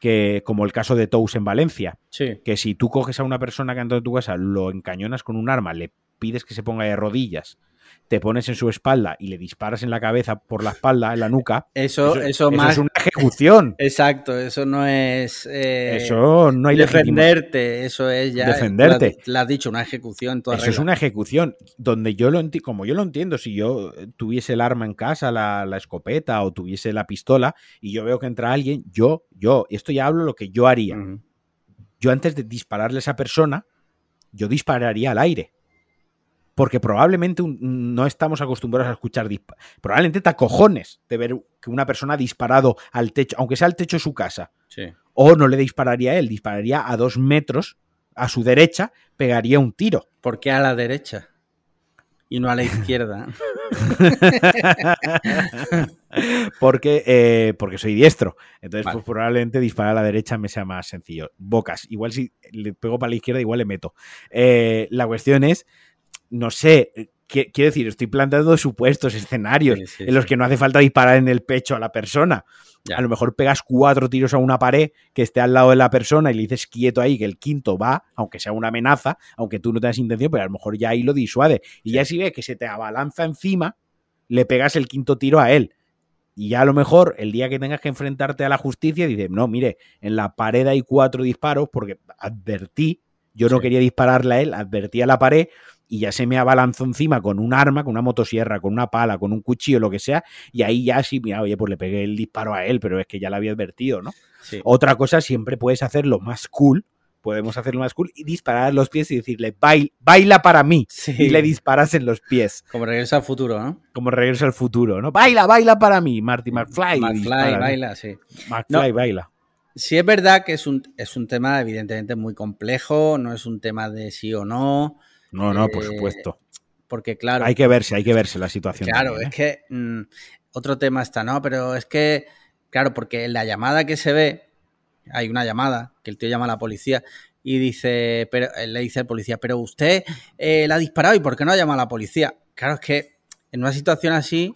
que como el caso de Tous en Valencia, Sí. que si tú coges a una persona que entra en tu casa, lo encañonas con un arma, le pides que se ponga de rodillas, te pones en su espalda y le disparas en la cabeza por la espalda, en la nuca, Eso, eso, más. es una ejecución. Exacto, eso no es. eh, Eso no hay defenderte, eso es ya. Defenderte. Lo, has dicho, una ejecución. toda Eso es una ejecución. Donde yo lo enti- como yo lo entiendo, si yo eh, tuviese el arma en casa, la, la escopeta o tuviese la pistola, y yo veo que entra alguien, yo, yo, esto ya hablo lo que yo haría. Yo antes de dispararle a esa persona, yo dispararía al aire. Porque probablemente un- no estamos acostumbrados a escuchar disparos. Probablemente te acojones de ver que una persona ha disparado al techo, aunque sea al techo de su casa. Sí. O no le dispararía a él, dispararía a dos metros a su derecha, pegaría un tiro. ¿Por qué a la derecha? Y no a la izquierda. porque, eh, porque soy diestro. Entonces, Vale. pues probablemente disparar a la derecha me sea más sencillo. Bocas. Igual si le pego para la izquierda, igual le meto. Eh, la cuestión es, no sé, eh, qui- quiero decir, estoy planteando supuestos, escenarios Sí, sí, en los que no hace falta disparar en el pecho a la persona. Ya. A lo mejor pegas cuatro tiros a una pared que esté al lado de la persona y le dices quieto ahí, que el quinto va, aunque sea una amenaza, aunque tú no tengas intención, pero a lo mejor ya ahí lo disuade. Y ya si ves que se te abalanza encima, le pegas el quinto tiro a él. Y ya a lo mejor el día que tengas que enfrentarte a la justicia, dices, no, mire, en la pared hay cuatro disparos porque advertí, yo no quería dispararle a él, advertí a la pared y ya se me abalanzó encima con un arma, con una motosierra, con una pala, con un cuchillo, lo que sea, y ahí ya sí, mira, oye, pues le pegué el disparo a él, pero es que ya lo había advertido, ¿no? Sí. Otra cosa, siempre puedes hacerlo más cool, podemos hacerlo más cool y disparar los pies y decirle, baila, baila para mí, Sí. y le disparas en los pies, Como regreso al futuro, ¿no? como regreso al futuro, ¿no? Baila, baila para mí, Marty McFly. McFly, baila, sí. McFly, No. baila. Sí es verdad que es un, es un tema evidentemente muy complejo, no es un tema de sí o no, No, no, por Eh, supuesto. porque claro, Hay que verse, hay que verse la situación. claro, también, es ¿eh? que mm, otro tema está, ¿no? Pero es que, claro, porque en la llamada que se ve, hay una llamada que el tío llama a la policía y dice, pero él le dice al policía, pero usted eh, la ha disparado y ¿por qué no ha llamado a la policía? Claro, es que en una situación así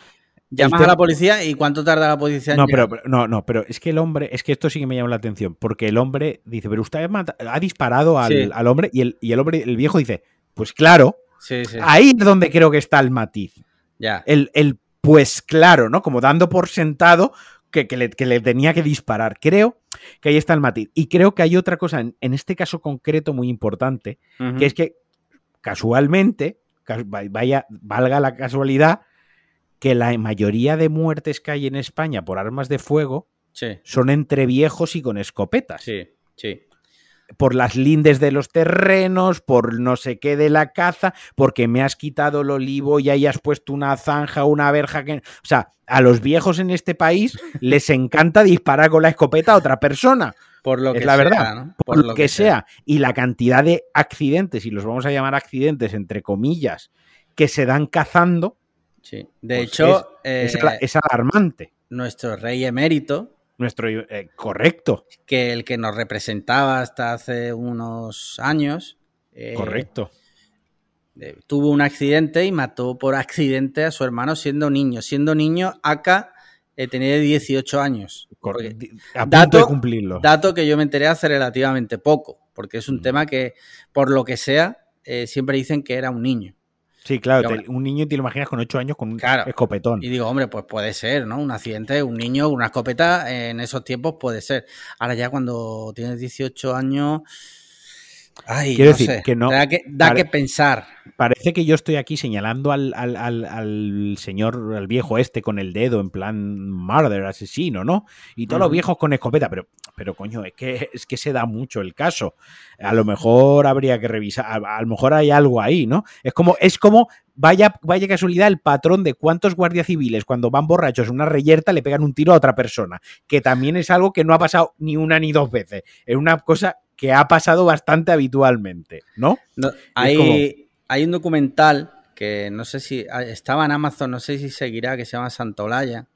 llamas a la policía y ¿cuánto tarda la policía en No, pero, pero- no, no, pero es que el hombre, es que esto sí que me llama la atención, porque el hombre dice, pero usted ha, disparado al, Sí. al hombre y el, y el hombre, el viejo dice, pues claro, Sí, sí, ahí es donde creo que está el matiz. ya. El, el pues claro, ¿no? Como dando por sentado que, que le, que le tenía que disparar. Creo que ahí está el matiz. Y creo que hay otra cosa, en, en este caso concreto, muy importante, que es que casualmente, cas- vaya, valga la casualidad, que la mayoría de muertes que hay en España por armas de fuego Sí, son entre viejos y con escopetas. sí, sí. Por las lindes de los terrenos, por no sé qué de la caza, porque me has quitado el olivo y ahí has puesto una zanja, una verja que. O sea, a los viejos en este país les encanta disparar con la escopeta a otra persona. Por lo Es que la sea, verdad, ¿no? Por, lo que, sea. Y la cantidad de accidentes, y los vamos a llamar accidentes, entre comillas, que se dan cazando, Sí. De Pues hecho, es, eh, es alarmante. nuestro rey emérito, Nuestro. eh, correcto, que el que nos representaba hasta hace unos años, eh, correcto. eh, tuvo un accidente y mató por accidente a su hermano siendo niño. Siendo niño, acá tenía 18 años. Cor- Porque- di- a punto dato- de cumplirlo. Dato que yo me enteré hace relativamente poco, porque es un Mm. tema que, por lo que sea, siempre dicen que era un niño. Sí, claro, te- un niño te lo imaginas con 8 años con un Claro. escopetón. Y digo, hombre, pues puede ser, ¿no? Un accidente, un niño, una escopeta, en esos tiempos puede ser. Ahora ya cuando tienes 18 años... Ay, Quiero no decir sé, que no- Da que, da pare- que pensar. Parece que yo estoy aquí señalando al, al- al- al señor, al viejo este con el dedo en plan murder, asesino, ¿no? Y todos los viejos con escopeta, pero, pero coño, es que, es que se da mucho el caso. A lo mejor habría que revisar, a, a lo mejor hay algo ahí, ¿no? Es como, es como, vaya, vaya casualidad el patrón de cuántos guardias civiles cuando van borrachos en una reyerta le pegan un tiro a otra persona, que también es algo que no ha pasado ni una ni dos veces. Es una cosa que ha pasado bastante habitualmente, ¿no? No, hay, como- hay un documental que no sé si ah, estaba en Amazon, no sé si seguirá, que se llama Santolaya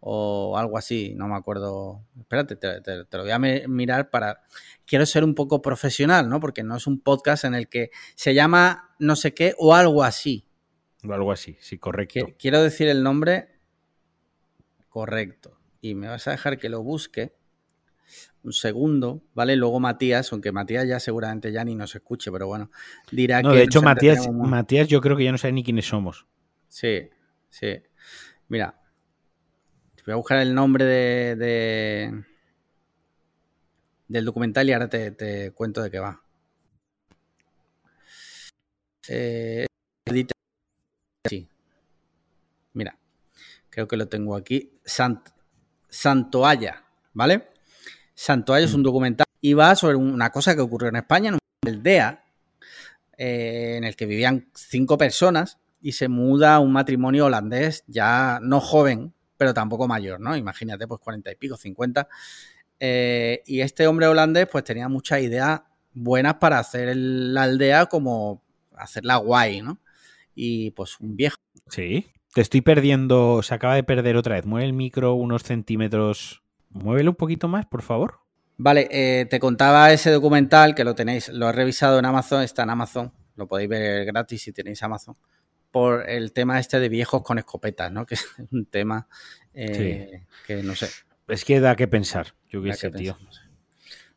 o algo así, no me acuerdo. Espérate, te, te, lo voy a mirar para... Quiero ser un poco profesional, ¿no? Porque no es un podcast en el que se llama no sé qué o algo así. O algo así, sí, correcto. Quiero decir el nombre correcto. Y me vas a dejar que lo busque un segundo, ¿vale? Luego Matías, aunque Matías ya seguramente ya ni nos escuche, pero bueno, dirá no, que... De hecho, Matías, Matías yo creo que ya no sabe ni quiénes somos. Sí, sí. Mira, voy a buscar el nombre de, del documental y ahora te, cuento de qué va. Eh, sí. Mira, creo que lo tengo aquí. Sant, Santoalla, ¿vale? Santoalla es un mm. documental y va sobre una cosa que ocurrió en España, en una aldea eh, en el que vivían cinco personas y se muda un matrimonio holandés ya no joven, pero tampoco mayor, ¿no? Imagínate, pues cuarenta y pico, cincuenta. Eh, y este hombre holandés, pues tenía muchas ideas buenas para hacer la aldea como hacerla guay, ¿no? Y pues un viejo. Sí, te estoy perdiendo, se acaba de perder otra vez. Mueve el micro unos centímetros. Muévelo un poquito más, por favor. Vale, eh, te contaba ese documental que lo tenéis, lo he revisado en Amazon, está en Amazon, lo podéis ver gratis si tenéis Amazon por el tema este de viejos con escopetas, ¿no? Que es un tema eh, que no sé. Es que da que pensar, yo qué sé, tío.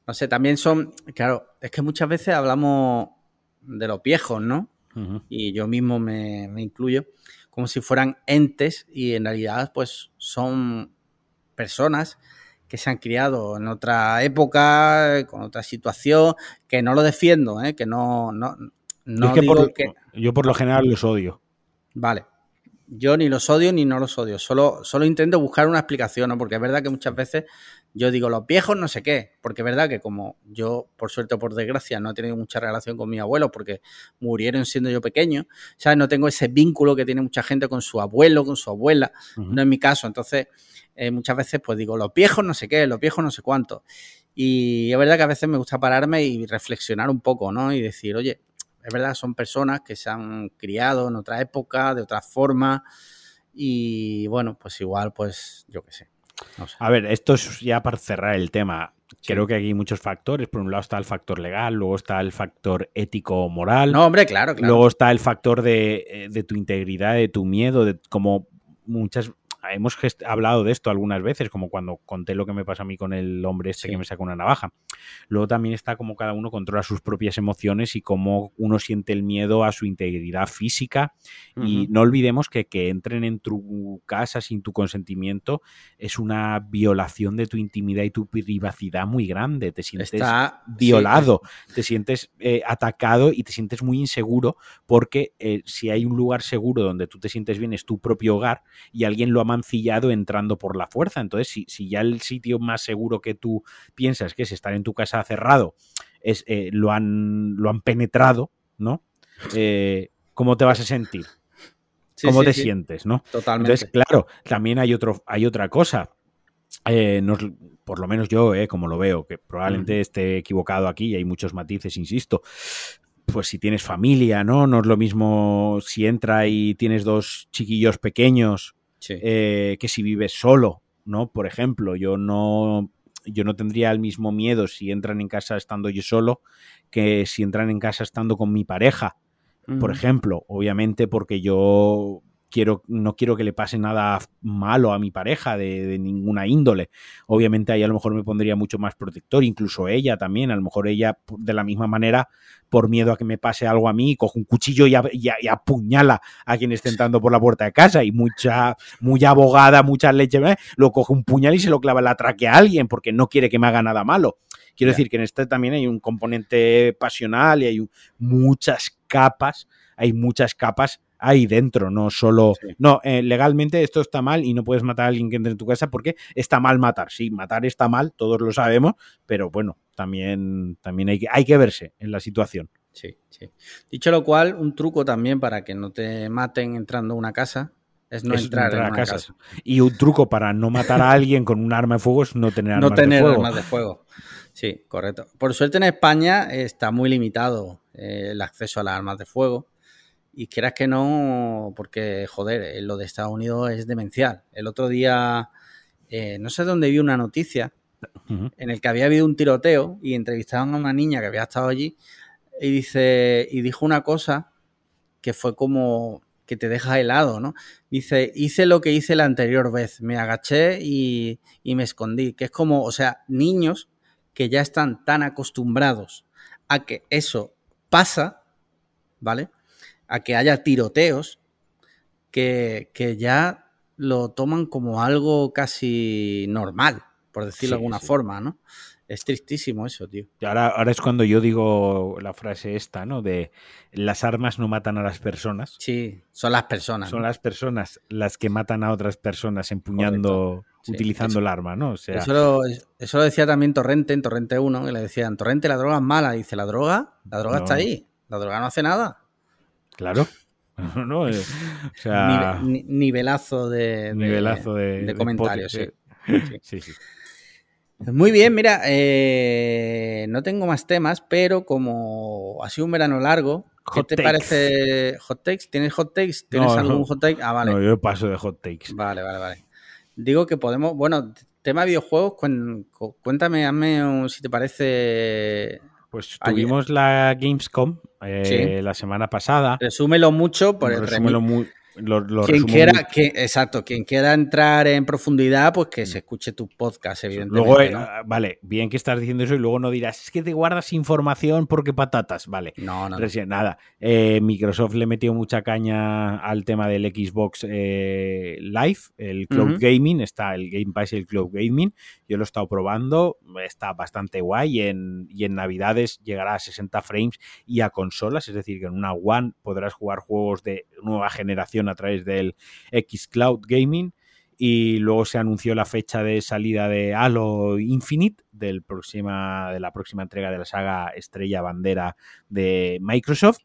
no, sé. también son, claro, es que muchas veces hablamos de los viejos, ¿no? Y yo mismo me, incluyo, como si fueran entes y en realidad pues son personas que se han criado en otra época, con otra situación, que no lo defiendo, ¿eh? que no, no, no digo que... Yo por lo general los odio. Vale. Yo ni los odio ni no los odio. Solo, solo intento buscar una explicación, ¿no? Porque es verdad que muchas veces yo digo los viejos no sé qué. Porque es verdad que como yo, por suerte o por desgracia, no he tenido mucha relación con mi abuelo porque murieron siendo yo pequeño, ¿sabes? No tengo ese vínculo que tiene mucha gente con su abuelo, con su abuela. No es mi caso. Entonces, eh, muchas veces pues digo los viejos no sé qué, los viejos no sé cuánto. Y es verdad que a veces me gusta pararme y reflexionar un poco, ¿no? Y decir, oye, es verdad, son personas que se han criado en otra época, de otra forma, y bueno, pues igual, pues yo qué sé. A ver, esto es ya para cerrar el tema. Creo que aquí hay muchos factores. Por un lado está el factor legal, luego está el factor ético-moral. No, hombre, claro, claro. Luego está el factor de, eh, de tu integridad, de tu miedo, de como muchas hemos hablado de esto algunas veces, como cuando conté lo que me pasa a mí con el hombre este que me saca una navaja. Luego también está como cada uno controla sus propias emociones y cómo uno siente el miedo a su integridad física. Y no olvidemos que que entren en tu casa sin tu consentimiento es una violación de tu intimidad y tu privacidad muy grande. Te sientes violado, te sientes eh, atacado y te sientes muy inseguro porque eh, si hay un lugar seguro donde tú te sientes bien es tu propio hogar y alguien lo ha mancillado entrando por la fuerza. Entonces, si, si ya el sitio más seguro que tú piensas que es estar en tu casa cerrado, es, eh, lo, han, lo han penetrado, ¿no? Eh, ¿Cómo te vas a sentir? ¿Cómo te sientes, no? Totalmente. Entonces, claro, también hay, otro, hay otra cosa. Eh, por lo menos yo, como lo veo, que probablemente esté equivocado aquí y hay muchos matices, insisto. Pues si tienes familia, ¿no? No es lo mismo si entra y tienes dos chiquillos pequeños eh, que si vives solo, ¿no? Por ejemplo, yo no, yo no tendría el mismo miedo si entran en casa estando yo solo que si entran en casa estando con mi pareja. Por ejemplo, obviamente porque yo quiero, no quiero que le pase nada malo a mi pareja de, ninguna índole. Obviamente ahí a lo mejor me pondría mucho más protector, incluso ella también, a lo mejor ella de la misma manera, por miedo a que me pase algo a mí, coge un cuchillo y, apuñala a quien esté entrando por la puerta de casa y mucha, muy abogada, mucha leche, ¿eh? lo coge un puñal y se lo clava en la tráquea a alguien porque no quiere que me haga nada malo. Quiero decir que en este también hay un componente pasional y hay muchas capas, hay muchas capas ahí dentro, no solo... No, eh, legalmente esto está mal y no puedes matar a alguien que entre en tu casa porque está mal matar. Sí, matar está mal, todos lo sabemos, pero bueno, también, también hay, que, hay que verse en la situación. Sí, sí. Dicho lo cual, un truco también para que no te maten entrando a una casa es no entrar en una casa. Y un truco para no matar a alguien con un arma de fuego es no tener armas no tener armas de fuego. Sí, correcto. Por suerte en España está muy limitado eh, el acceso a las armas de fuego. Y quieras que no, porque, joder, eh, lo de Estados Unidos es demencial. El otro día, eh, no sé dónde vi una noticia en el que había habido un tiroteo y entrevistaban a una niña que había estado allí y dice y dijo una cosa que fue como que te deja helado, ¿no? Dice, hice lo que hice la anterior vez, me agaché y, y me escondí, que es como, o sea, niños que ya están tan acostumbrados a que eso pasa, ¿vale? A que haya tiroteos, que, que ya lo toman como algo casi normal, por decirlo de alguna sí. forma, ¿no? Es tristísimo eso, tío. Y ahora, ahora es cuando yo digo la frase esta, ¿no? De las armas no matan a las personas. Sí, son las personas. Son ¿no? las personas las que matan a otras personas empuñando, Sí, utilizando eso- el arma, ¿no? O sea, Eso lo, eso lo decía también Torrente en Torrente 1, que le decían, Torrente, la droga es mala. Dice, la droga, la droga No, está ahí. La droga no hace nada. Claro. ¿no? Eh, O sea, Nive- ni- nivelazo de, de- nivelazo de, de comentarios, sí. Sí, sí. Muy bien, mira, eh, no tengo más temas, pero como ha sido un verano largo, ¿qué Hot te takes. parece hot takes? ¿Tienes hot takes? ¿Tienes No, algún no. hot take? Ah, vale. No, yo paso de hot takes. Vale, vale, vale. Digo que podemos, bueno, tema videojuegos, cuéntame, hazme un- si te parece, Pues Ayer. tuvimos la Gamescom eh, Sí. la semana pasada. resúmelo mucho por el remi- muy- lo, lo Quien quiera, muy- que, exacto, quien quiera entrar en profundidad, pues que se escuche tu podcast, evidentemente. Luego, eh, ¿no? ah, vale, bien que estás diciendo eso y luego no dirás, es que te guardas información porque patatas, vale. No, no. Recién, nada. Eh, Microsoft le metió mucha caña al tema del Xbox eh, Live, el Cloud. Gaming, está el Game Pass y el Cloud Gaming. Yo lo he estado probando, está bastante guay y en, y en Navidades llegará a 60 frames y a consolas, es decir, que en una One podrás jugar juegos de nueva generación a través del X Cloud Gaming. Y luego se anunció la fecha de salida de Halo Infinite, del próxima, de la próxima entrega de la saga Estrella Bandera de Microsoft.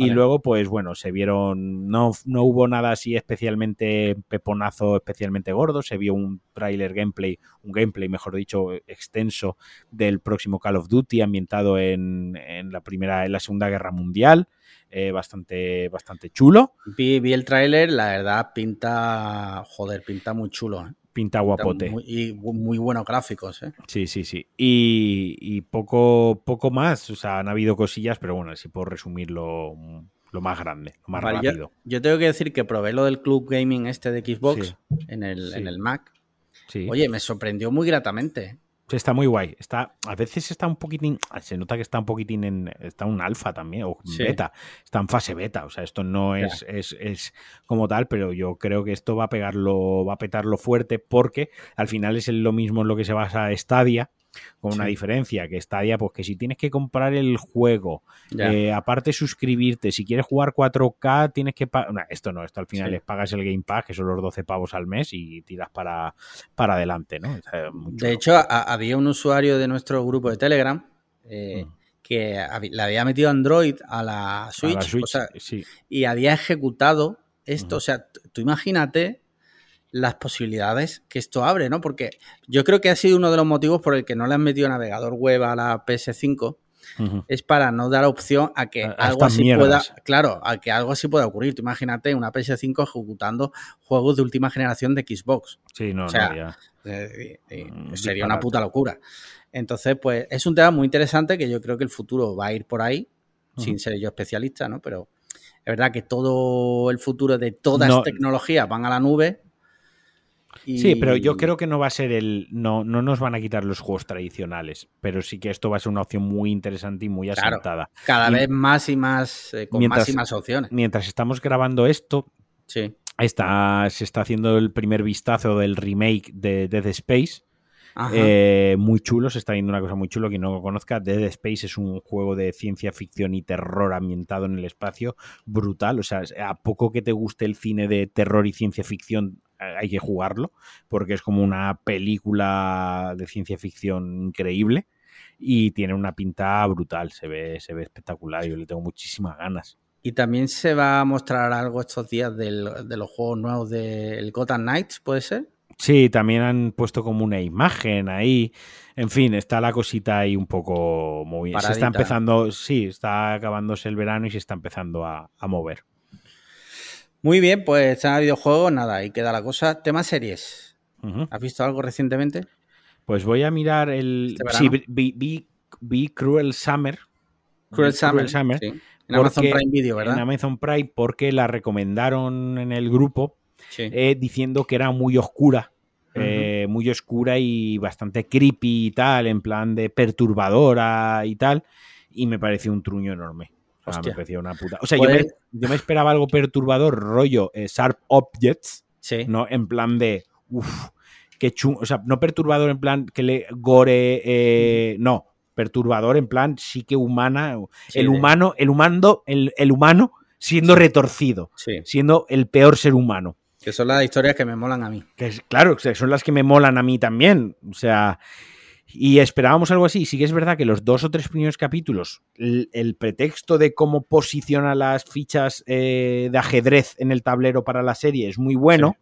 Y Vale. luego, pues bueno, se vieron, no, no hubo nada así especialmente peponazo, especialmente gordo. Se vio un tráiler gameplay, un gameplay, mejor dicho, extenso del próximo Call of Duty ambientado en, en la primera, en la Segunda Guerra Mundial. eh, bastante, bastante chulo. Vi, vi el tráiler, la verdad pinta, joder, pinta muy chulo. ¿eh? Pinta guapote. muy- y muy buenos gráficos, ¿eh? Sí, sí, sí. Y, y poco, poco más. O sea, han habido cosillas, pero bueno, si puedo resumirlo lo más grande, lo más Vale, yo- rápido. Yo, tengo que decir que probé lo del Club Gaming este de Xbox Sí. en, el, Sí. en el Mac. Sí. Oye, me sorprendió muy gratamente. Está muy guay. Está, a veces está un poquitín. Se nota que está un poquitín en. Está un alfa también, o Sí. beta. Está en fase beta. O sea, esto no es, es, es como tal, pero yo creo que esto va a pegarlo, va a petarlo fuerte, porque al final es lo mismo en lo que se basa Stadia, con una Sí. diferencia, que Stadia, pues que si tienes que comprar el juego. Eh, aparte suscribirte, si quieres jugar 4K tienes que pagar... esto no, esto al final Sí. les pagas el Game Pass, que son los 12 pavos al mes y tiras para, para adelante, ¿no? O sea, muy De hecho, a- había un usuario de nuestro grupo de Telegram eh, Mm. que le había metido Android a la A Switch, la Switch, o sea, sí. y había ejecutado esto. O sea, tú imagínate las posibilidades que esto abre, ¿no? Porque yo creo que ha sido uno de los motivos por el que no le han metido navegador web a la PS5 Ujú. es para no dar opción a que A- algo así mierdas. pueda, claro, a que algo así pueda ocurrir. Tú imagínate una PS5 ejecutando juegos de última generación de Xbox. Sí, no, o sea, no, ya. Eh, y- y Mm, sería una puta locura. Entonces, pues es un tema muy interesante que yo creo que el futuro va a ir por ahí, sin ser yo especialista, ¿no? Pero es verdad que todo el futuro de todas No. las tecnologías van a la nube. Y- Sí, pero yo creo que no va a ser el. No, no nos van a quitar los juegos tradicionales, pero sí que esto va a ser una opción muy interesante y muy Claro. asentada. cada y- vez más y más, eh, con Mientras- más y más opciones. Mientras estamos grabando esto, Sí. está, se está haciendo el primer vistazo del remake de Dead Space. Eh, muy chulo, se está viendo una cosa muy chulo. Quien no lo conozca, Dead Space es un juego de ciencia ficción y terror ambientado en el espacio brutal. O sea, a poco que te guste el cine de terror y ciencia ficción, hay que jugarlo, porque es como una película de ciencia ficción increíble y tiene una pinta brutal. Se ve, se ve espectacular. Yo le tengo muchísimas ganas. Y también se va a mostrar algo estos días del- de los juegos nuevos del Gotham Knights, ¿puede ser? Sí, también han puesto como una imagen ahí. En fin, está la cosita ahí un poco muy. Se está empezando, sí, está acabándose el verano y se está empezando a, a mover. Muy bien, pues está videojuegos, nada, ahí queda la cosa. Tema series. ¿Has visto algo recientemente? Pues voy a mirar el. Este sí, vi, vi, vi Cruel Summer. Cruel Summer. Summer, sí. En Amazon Prime Video, ¿verdad? En Amazon Prime porque la recomendaron en el grupo Sí. eh, diciendo que era muy oscura. eh, muy oscura y bastante creepy y tal, en plan de perturbadora y tal. Y me pareció un truño enorme. Hostia. me parecía una puta. O sea, yo me, yo me esperaba algo perturbador, rollo eh, Sharp Objects, sí. ¿no? En plan de. Uff, qué chungo. O sea, no perturbador en plan que le gore. eh, no. Perturbador en plan sí que humana. Sí, el de- humano, el humano, el, el humano siendo retorcido. Sí. Siendo el peor ser humano. Que son las historias que me molan a mí. Que es, claro, son las que me molan a mí también. O sea, y esperábamos algo así. Sí que es verdad que los dos o tres primeros capítulos, el, el pretexto de cómo posiciona las fichas eh, de ajedrez en el tablero para la serie es muy bueno,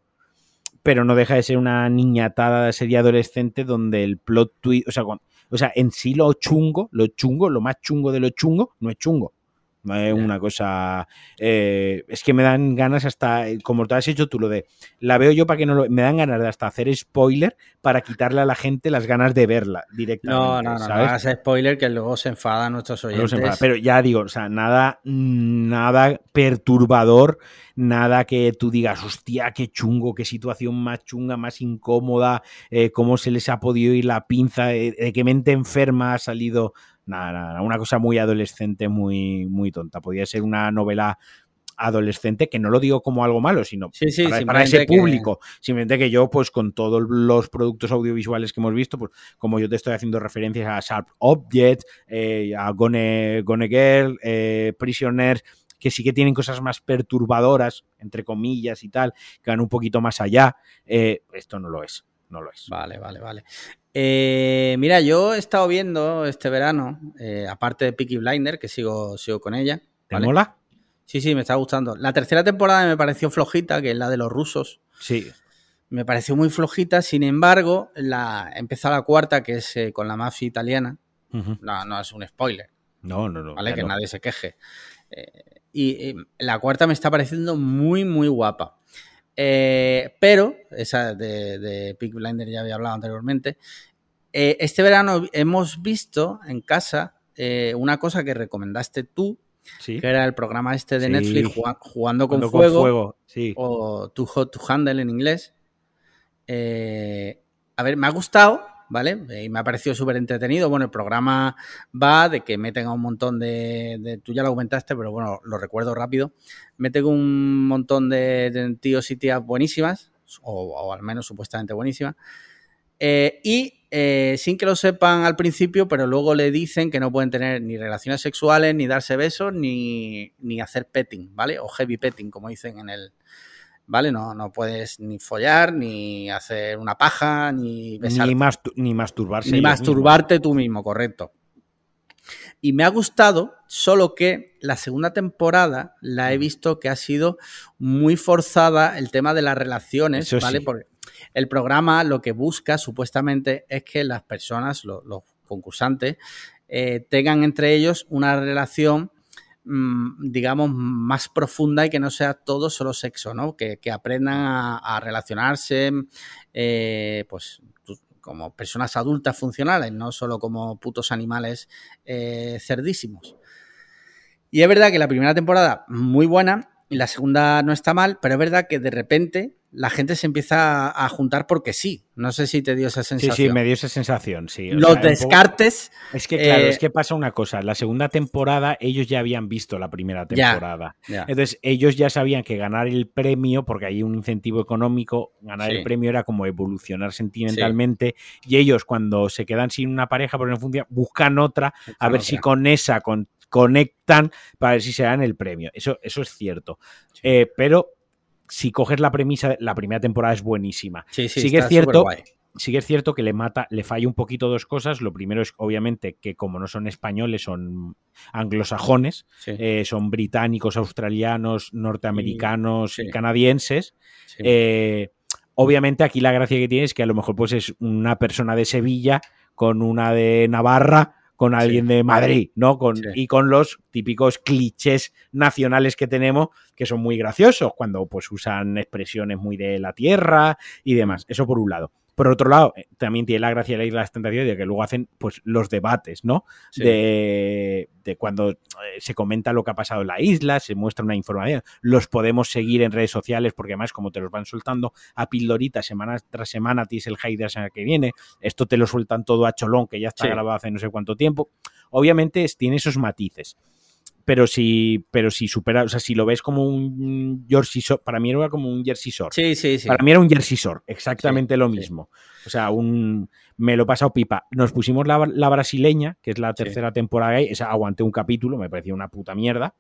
pero no deja de ser una niñatada de serie adolescente donde el plot twist, o sea, o sea, en sí lo chungo, lo chungo, lo más chungo de lo chungo, no es chungo. No es Ya. una cosa. eh, es que me dan ganas hasta. eh, Como te has hecho tú, lo de. La veo yo para que no lo. Me dan ganas de hasta hacer spoiler para quitarle a la gente las ganas de verla directamente. No, no, no, ¿sabes? spoiler que luego se enfadan nuestros oyentes. enfada. Pero ya digo, o sea, nada, nada perturbador, nada que tú digas, hostia, qué chungo, qué situación más chunga, más incómoda, eh, cómo se les ha podido ir la pinza, eh, de qué mente enferma ha salido. Nada, nada, una cosa muy adolescente, muy, muy tonta. Podría ser una novela adolescente, que no lo digo como algo malo, sino Sí, sí, para, para ese simplemente que- público. Simplemente que yo, pues con todos los productos audiovisuales que hemos visto, pues como yo te estoy haciendo referencias a Sharp Objects, eh, a Gone, Gone Girl, eh, Prisoners, que sí que tienen cosas más perturbadoras, entre comillas y tal, que van un poquito más allá. eh, esto no lo es, no lo es. Vale, vale, vale. Eh, mira, yo he estado viendo este verano, eh, aparte de Peaky Blinder, que sigo, sigo con ella. ¿Te ¿vale? mola? Sí, sí, me está gustando. La tercera temporada me pareció flojita, que es la de los rusos. Sí. Me pareció muy flojita, sin embargo, la, empezó la cuarta, que es eh, con la mafia italiana. No, no es un spoiler, No, no, no. ¿vale? Que nadie se queje. Eh, y la cuarta me está pareciendo muy, muy guapa. Eh, pero, esa de, de Peaky Blinder ya había hablado anteriormente. Eh, este verano hemos visto en casa eh, una cosa que recomendaste tú, Sí. que era el programa este de Sí. Netflix Juga- Jugando con Fuego, Sí. o Too Hot to Handle en inglés. A ver, me ha gustado, ¿vale? Eh, Y me ha parecido súper entretenido. Bueno, el programa va de que meten a un montón de, de- Tú ya lo comentaste, pero bueno, lo recuerdo rápido. Meten un montón de, tíos y tías buenísimas, o, o al menos supuestamente buenísimas. Eh, y eh, sin que lo sepan al principio, pero luego le dicen que no pueden tener ni relaciones sexuales, ni darse besos, ni, ni hacer petting, ¿vale? O heavy petting, como dicen en el. ¿Vale? No, no puedes ni follar, ni hacer una paja, ni besarte. Ni, ni masturbarse. Ni masturbarte tú mismo, correcto. Y me ha gustado, solo que la segunda temporada la he visto que ha sido muy forzada el tema de las relaciones, Eso ¿vale? sí. Porque el programa lo que busca supuestamente es que las personas, lo- los concursantes, eh, tengan entre ellos una relación, digamos, más profunda y que no sea todo solo sexo, ¿no? Que, aprendan a, relacionarse, eh, pues, como personas adultas funcionales, no solo como putos animales eh, cerdísimos. Y es verdad que la primera temporada muy buena y la segunda no está mal, pero es verdad que de repente la gente se empieza a juntar porque sí. No sé si te dio esa Sí, sensación. sí, me dio esa sensación, sí. O Los sea, un poco- descartes, Es que, claro, eh, es que pasa una cosa. La segunda temporada, ellos ya habían visto la primera temporada. ya, Entonces, ellos ya sabían que ganar el premio, porque hay un incentivo económico, ganar Sí. el premio era como evolucionar sentimentalmente. Y ellos, cuando se quedan sin una pareja, porque no funciona, buscan otra, a ver si con esa con- conectan para ver si se dan el premio. Eso, eso es cierto. Sí. Eh, pero si coges la premisa, la primera temporada es buenísima. sí, sí, sí que es cierto sí que es cierto que le mata, le falla un poquito dos cosas. Lo primero es, obviamente, que como no son españoles, son anglosajones, Sí, eh, son británicos, australianos, norteamericanos Y- canadienses. Eh, obviamente, aquí la gracia que tiene es que a lo mejor pues es una persona de Sevilla con una de Navarra con alguien de Madrid, ¿no? Con, Sí. Y con los típicos clichés nacionales que tenemos, que son muy graciosos, cuando pues usan expresiones muy de la tierra y demás. Eso por un lado. Por otro lado, eh, también tiene la gracia de la Isla de las Tentaciones de que luego hacen pues los debates, ¿no? Sí. De, de cuando eh, se comenta lo que ha pasado en la isla, se muestra una información, los podemos seguir en redes sociales porque además como te los van soltando a pildorita semana tras semana, tienes el hate de la semana que viene, esto te lo sueltan todo a cholón que ya está Sí. grabado hace no sé cuánto tiempo. Obviamente tiene esos matices. Pero si, pero si supera, o sea, si lo ves como un Jersey Shore, para mí era como un Jersey Shore. Sí, sí, sí. Para mí era un Jersey Shore, exactamente Sí, lo sí. mismo. O sea, un me lo he pasado pipa. Nos pusimos la, la brasileña, que es la Sí. tercera temporada, esa aguanté un capítulo, me parecía una puta mierda.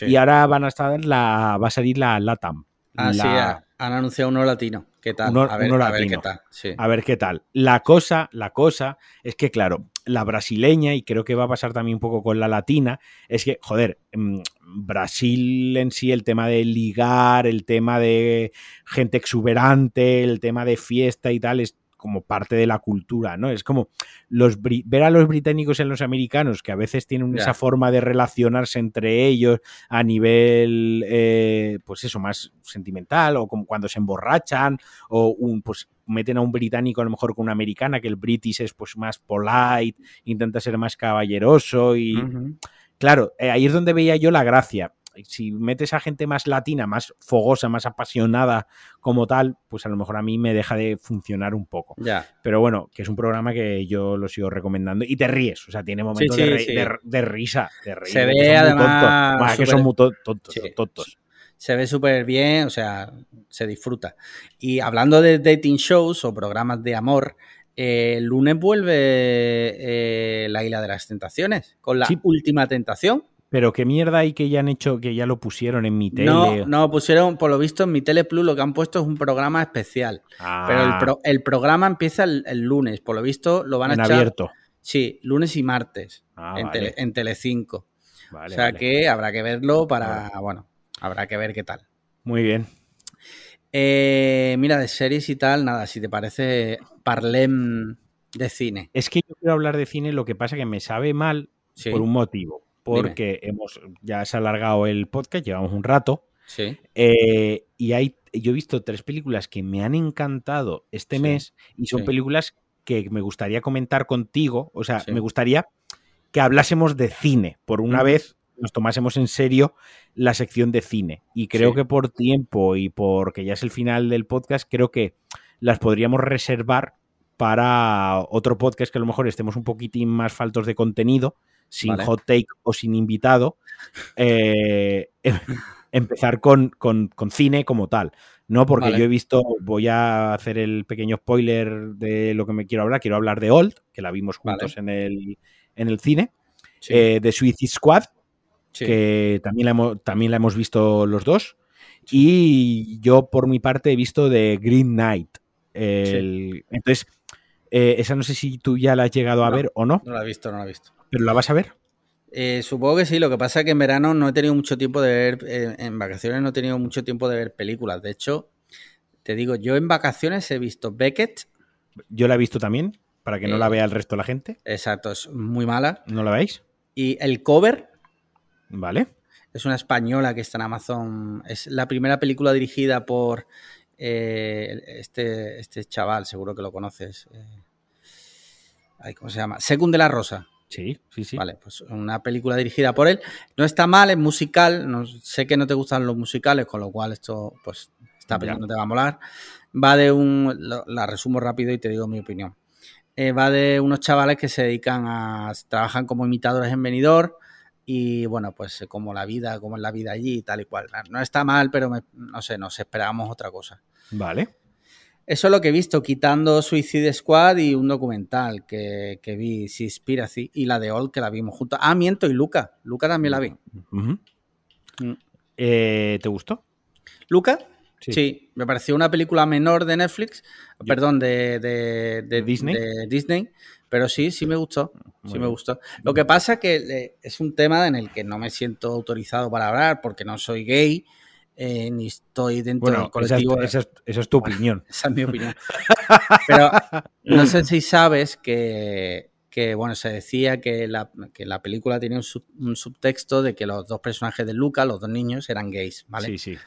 Y ahora van a estar la, va a salir la Latam. Ah, sí, La- ha- han anunciado uno latino. ¿Qué tal? Uno- a, ver, uno a ver qué tal. Sí. A ver qué tal. La cosa, la cosa es que, claro, la brasileña, y creo que va a pasar también un poco con la latina, es que, joder, mm, Brasil en sí, el tema de ligar, el tema de gente exuberante, el tema de fiesta y tal, es como parte de la cultura, ¿no? Es como los ver a los británicos en los americanos, que a veces tienen esa forma de relacionarse entre ellos a nivel, eh, pues eso, más sentimental, o como cuando se emborrachan, o un, pues meten a un británico a lo mejor con una americana, que el british es pues más polite, intenta ser más caballeroso y claro, eh, ahí es donde veía yo la gracia. Si metes a gente más latina, más fogosa, más apasionada como tal, pues a lo mejor a mí me deja de funcionar un poco. Ya. Pero bueno, que es un programa que yo lo sigo recomendando y te ríes, o sea, tiene momentos sí, de, re- sí. de- de risa, de reír, Se ve, además. Bah, que son muy tontos. Se ve súper bien, o sea, se disfruta. Y hablando de dating shows o programas de amor, eh, el lunes vuelve eh, La Isla de las Tentaciones con la Sí. última tentación. Pero qué mierda hay que ya han hecho, que ya lo pusieron en mi tele. No, no, pusieron, por lo visto, en mi Tele Plus lo que han puesto es un programa especial. Ah, Pero el, pro- el programa empieza el, el lunes, por lo visto lo van a en echar. abierto. Sí, lunes y martes Ah, en, vale, tele, en Telecinco. vale, o sea vale. que habrá que verlo para, bueno, habrá que ver qué tal. Muy bien. Eh, mira, de series y tal, nada, si te parece, parlem de cine. Es que yo quiero hablar de cine, lo que pasa que me sabe mal Sí, por un motivo. Porque hemos, ya se ha alargado el podcast, llevamos un rato. sí, eh, y hay, yo he visto tres películas que me han encantado este Sí, mes y son sí. películas que me gustaría comentar contigo. O sea, me gustaría que hablásemos de cine. Por una vez nos tomásemos en serio la sección de cine. Y creo que por tiempo y porque ya es el final del podcast, creo que las podríamos reservar para otro podcast que a lo mejor estemos un poquitín más faltos de contenido, sin Vale. hot take o sin invitado. eh, empezar con, con- con cine como tal. No, porque Vale. yo he visto, voy a hacer el pequeño spoiler de lo que me quiero hablar. Quiero hablar de Old, que la vimos juntos en, el, en el cine, sí, eh, de Suicide Squad, sí. que también la, hemos, también la hemos visto los dos. Y yo, por mi parte, he visto de Green Knight. El- Entonces, eh, esa no sé si tú ya la has llegado a No. ver o no, No la he visto, no la he visto. pero la vas a ver. Eh, supongo que sí, lo que pasa es que en verano no he tenido mucho tiempo de ver, eh, en vacaciones no he tenido mucho tiempo de ver películas. De hecho, te digo, yo en vacaciones he visto Beckett, Yo la he visto también, para que no Eh. la vea el resto de la gente. exacto, es muy mala. ¿No la veis? Y El Cover, Vale. Es una española que está en Amazon. Es la primera película dirigida por eh, este, este chaval, seguro que lo conoces. eh, ¿Cómo se llama? Según de la Rosa. Sí, sí, sí. Vale, pues una película dirigida por él. No está mal, es musical. No, sé que no te gustan los musicales, con lo cual esto, pues, esta película no te va a molar. Va de un. lo- la resumo rápido y te digo mi opinión. Eh, va de unos chavales que se dedican a. trabajan como imitadores en venidor. Y bueno, pues como la vida, como es la vida allí y tal y cual. No está mal, pero me- no sé, nos esperábamos otra cosa. Vale. Eso es lo que he visto, quitando Suicide Squad y un documental que, que vi, Seaspiracy, y la de Old, que la vimos juntos. Ah, miento, y Luca. Luca también la vi. Mm. Eh, ¿Te gustó? ¿Luca? Sí. Sí. me pareció una película menor de Netflix, Yo- perdón, de, de- de- ¿De Disney? de Disney, pero sí, sí me gustó. Sí me gustó. Lo que pasa que es un tema en el que no me siento autorizado para hablar porque no soy gay eh, ni estoy dentro Bueno, del colectivo. esa es- esa es tu opinión. Esa es mi opinión. Pero no sé si sabes que que, bueno, se decía que la, que la película tenía un, sub- un subtexto de que los dos personajes de Luca, los dos niños, eran gays, ¿vale? Sí, sí.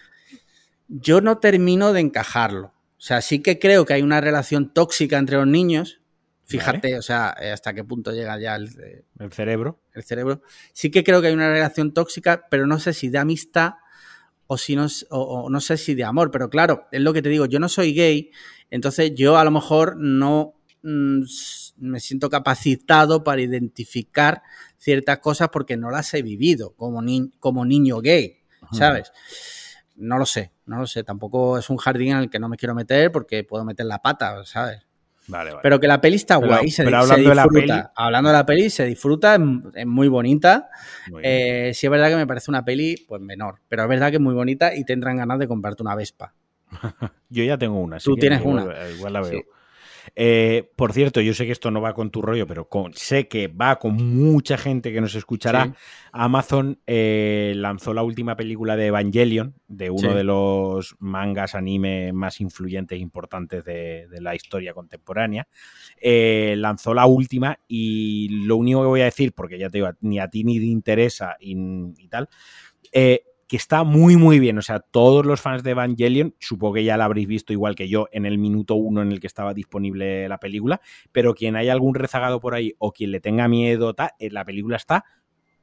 Yo no termino de encajarlo. O sea, sí que creo que hay una relación tóxica entre los niños. Fíjate, o sea, eh, hasta qué punto llega ya el, eh, El cerebro. el cerebro. Sí que creo que hay una relación tóxica, pero no sé si de amistad o si no, s- o, o no sé si de amor. Pero claro, es lo que te digo, yo no soy gay, entonces yo a lo mejor no mm, me siento capacitado para identificar ciertas cosas porque no las he vivido como, ni- como niño gay, ¿sabes? No lo sé, no lo sé. Tampoco es un jardín en el que no me quiero meter porque puedo meter la pata, ¿sabes? Vale, vale. Pero que la peli está Pero- guay, se, pero se hablando de la disfruta. peli- Hablando de la peli, se disfruta, es, muy bonita. Muy. Eh, sí es verdad que me parece una peli pues menor, pero es verdad que es muy bonita y tendrán ganas de comprarte una Vespa. Yo ya tengo una. así Tú que tienes igual- una. Igual la veo. Sí. Eh, por cierto, yo sé que esto no va con tu rollo, pero con- sé que va con mucha gente que nos escuchará. Sí. Amazon eh, lanzó la última película de Evangelion, de uno Sí. de los mangas anime más influyentes e importantes de, de la historia contemporánea. Eh, lanzó la última y lo único que voy a decir, porque ya te digo, ni a ti ni te interesa y, y tal, eh, que está muy muy bien. O sea, todos los fans de Evangelion, supongo que ya la habréis visto igual que yo en el minuto uno en el que estaba disponible la película, pero quien haya algún rezagado por ahí o quien le tenga miedo, ta, eh, la película está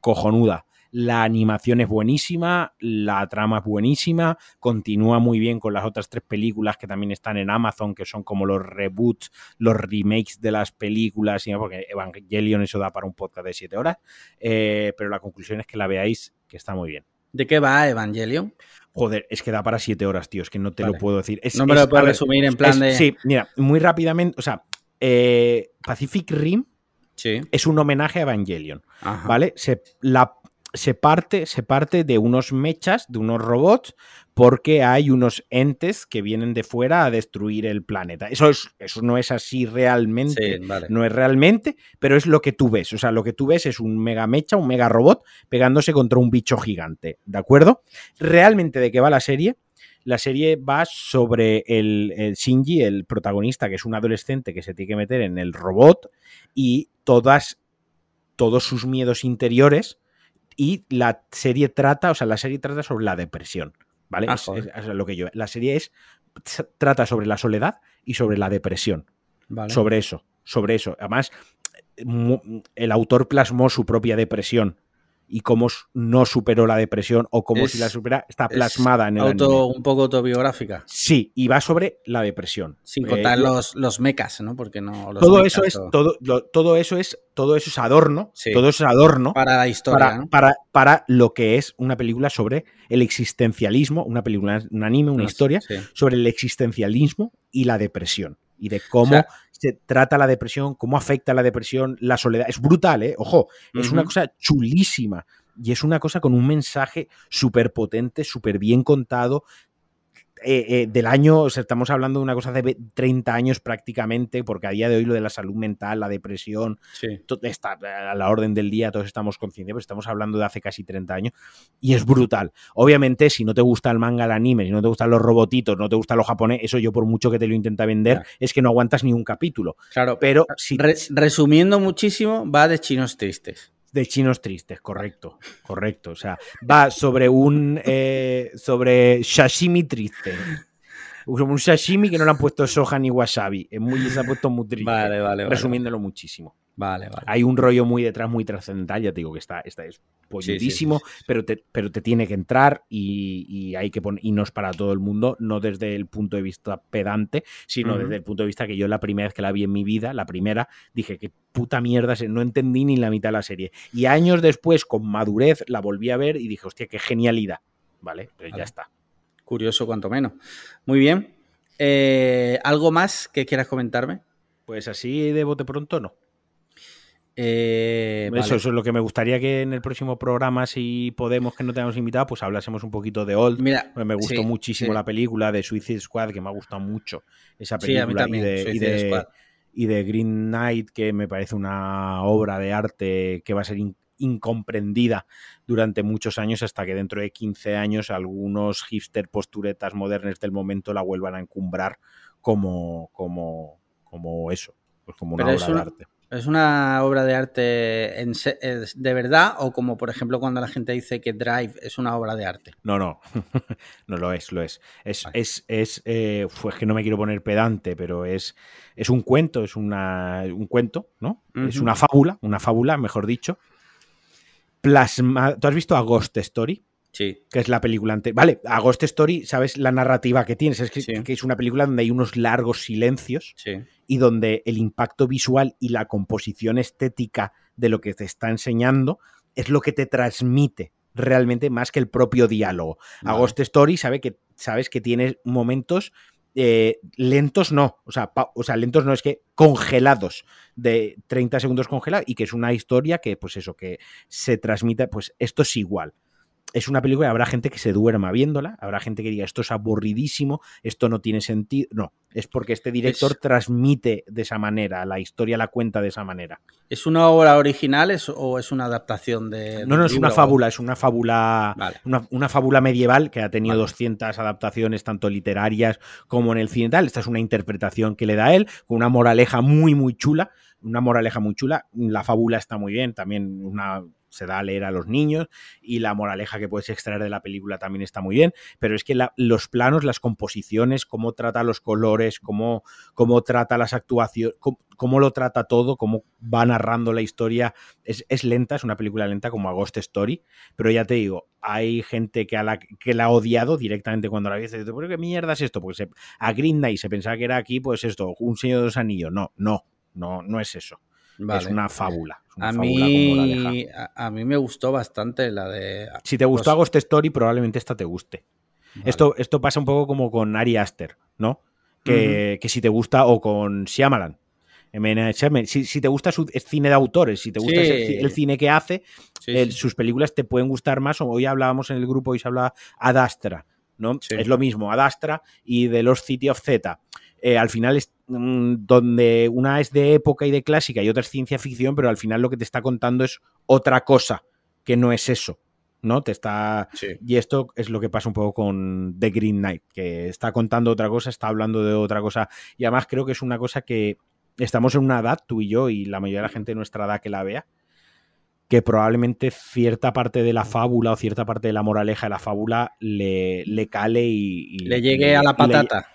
cojonuda. La animación es buenísima, la trama es buenísima, continúa muy bien con las otras tres películas que también están en Amazon, que son como los reboots, los remakes de las películas, porque Evangelion eso da para un podcast de siete horas, eh, pero la conclusión es que la veáis, que está muy bien. ¿De qué va Evangelion? Joder, es que da para siete horas, tío, es que no te Vale. lo puedo decir. Es- No me es- lo ver, resumir en plan es- de. Sí, mira, muy rápidamente, o sea, eh, Pacific Rim Sí. es un homenaje a Evangelion. Ajá. ¿vale? Se, la, se, parte, se parte de unos mechas, de unos robots, porque hay unos entes que vienen de fuera a destruir el planeta. Eso, es, eso no es así realmente. Sí, vale. No es realmente, pero es lo que tú ves. O sea, lo que tú ves es un mega mecha, un mega robot pegándose contra un bicho gigante. ¿De acuerdo? Realmente, ¿de qué va la serie? La serie va sobre el, el Shinji, el protagonista, que es un adolescente que se tiene que meter en el robot y todas, todos sus miedos interiores. Y la serie trata, o sea, la serie trata sobre la depresión. ¿Vale? Ah, Es- joder. es- es lo que yo. La serie es. trata sobre la soledad y sobre la depresión vale. sobre eso, sobre eso. Además, el autor plasmó su propia depresión y cómo no superó la depresión o cómo Es- si la supera está es plasmada en el Auto, anime. un poco autobiográfica. Sí, y va sobre la depresión. Sin Eh, contar los, los mecas, ¿no? Porque no. los todo eso es o- todo, lo- todo eso es todo eso es adorno, Sí. todo eso es adorno Para la historia, para, ¿no? para, para lo que es una película sobre el existencialismo, una película, un anime, una No historia sí. sobre el existencialismo y la depresión. Y de cómo O sea- se trata la depresión, cómo afecta la depresión, la soledad. Es brutal, ¿eh? Ojo, es una cosa chulísima. Y es una cosa con un mensaje súper potente, súper bien contado. Eh, eh, del año, o sea, estamos hablando de una cosa de ve- 30 años prácticamente, porque a día de hoy lo de la salud mental, la depresión, Sí. está a la orden del día, todos estamos conscientes, pero estamos hablando de hace casi 30 años y es brutal. Obviamente, si no te gusta el manga, el anime, si no te gustan los robotitos, no te gusta lo japonés, eso yo por mucho que te lo intenta vender, es que no aguantas ni un capítulo. Claro. Pero si Re- resumiendo muchísimo, va de chinos tristes. De chinos tristes, correcto, correcto. O sea, va sobre un eh, sobre sashimi triste. Un sashimi que no le han puesto soja ni wasabi. Es muy, se ha puesto muy triste. Vale, vale, vale. resumiéndolo muchísimo. Vale, vale. Hay un rollo muy detrás, muy trascendental, ya te digo que está, está es polludísimo, sí, sí, sí. Pero, te, pero te tiene que entrar y, y hay que poner, y no es para todo el mundo, no desde el punto de vista pedante, sino desde el punto de vista que yo la primera vez que la vi en mi vida, la primera, dije que puta mierda, no entendí ni la mitad de la serie. Y años después, con madurez, la volví a ver y dije, hostia, qué genialidad. Vale, pues Vale. ya está. Curioso, cuanto menos. Muy bien. Eh, ¿Algo más que quieras comentarme? Pues así de bote pronto no. Eh, Eso, vale. eso es lo que me gustaría que en el próximo programa, si podemos, que no tengamos invitado, pues hablásemos un poquito de Old. Mira, me gustó sí, muchísimo sí. la película de Suicide Squad, que me ha gustado mucho esa Sí, a mí película. también, y, de, y, de, Squad. y de Green Knight, que me parece una obra de arte que va a ser in- incomprendida durante muchos años hasta que dentro de 15 años algunos hipster posturetas modernos del momento la vuelvan a encumbrar como, como, como eso, pues como una Pero obra de arte. ¿Es una obra de arte en de verdad o como por ejemplo cuando la gente dice que Drive es una obra de arte? No, no, no lo es, lo es. Es, es, es eh, que no me quiero poner pedante, pero es, es un cuento, es una, un cuento, ¿no? Es una fábula, una fábula, mejor dicho. Plasma... ¿Tú has visto a Ghost Story? Sí. Que es la película anterior. Vale, a Ghost Story, ¿sabes la narrativa que tienes? Es que, que, es una película donde hay unos largos silencios sí. y donde el impacto visual y la composición estética de lo que te está enseñando es lo que te transmite realmente más que el propio diálogo. A Ghost Story sabe que, sabes que tiene momentos eh, lentos no, o sea, o sea, lentos no es que congelados de 30 segundos congelados y que es una historia que, pues eso, que se transmite, pues esto es igual es una película y habrá gente que se duerma viéndola, habrá gente que diga esto es aburridísimo, esto no tiene sentido. No, es porque este director transmite de esa manera, la historia la cuenta de esa manera. ¿Es una obra original o es una adaptación de.? No, no, es una fábula, es una fábula. Una, fábula medieval que ha tenido 200 adaptaciones, tanto literarias como en el cine tal. Esta es una interpretación que le da él, con una moraleja muy, muy chula. Una moraleja muy chula. La fábula está muy bien, también una se da a leer a los niños y la moraleja que puedes extraer de la película también está muy bien, pero es que los planos, las composiciones, cómo trata los colores, cómo, cómo trata las actuaciones, cómo, lo trata todo, cómo va narrando la historia, es, lenta, es una película lenta como a Ghost Story, pero ya te digo, hay gente que, a la, que la ha odiado directamente cuando la viste, ¿pero qué mierda es esto? Porque a Green Knight se pensaba que era aquí, pues esto, un señor de los anillos, no, no, no, no es eso. Es una fábula. a, mí, a, mí me gustó bastante la de. Si te gustó Ghost Story, probablemente esta te guste. Esto, esto pasa un poco como con Ari Aster, ¿no? Que, si te gusta, o con Shyamalan. Si, si, te gusta su cine de autores, si te gusta el cine que hace, sus películas te pueden gustar más. Hoy hablábamos en el grupo y se hablaba Adastra, ¿no? Es lo mismo, Adastra y de los City of Z. Eh, al final es mm, donde una es de época y de clásica y otra es ciencia ficción, pero al final lo que te está contando es otra cosa que no es eso. ¿no? Te está. Y esto es lo que pasa un poco con The Green Knight, que está contando otra cosa, está hablando de otra cosa. Y además creo que es una cosa que estamos en una edad, tú y yo, y la mayoría de la gente de nuestra edad que la vea, que probablemente cierta parte de la fábula o cierta parte de la moraleja de la fábula le, le cale y, Le llegue a la patata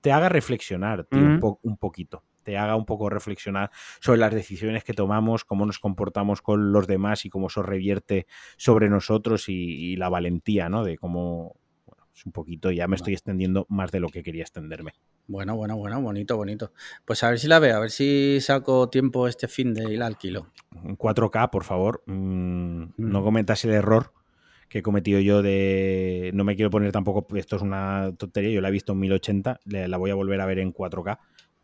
te haga reflexionar un, un, poquito, te haga un poco reflexionar sobre las decisiones que tomamos, cómo nos comportamos con los demás y cómo eso revierte sobre nosotros y, la valentía, ¿no? De cómo, bueno, es un poquito, ya me estoy extendiendo más de lo que quería extenderme. Bueno, bueno, bueno, bonito, bonito. Pues a ver si la veo, a ver si saco tiempo este fin de ir al kilo. 4K, por favor, mm, no cometas el error que he cometido yo de... No me quiero poner tampoco, esto es una tontería, yo la he visto en 1080, la voy a volver a ver en 4K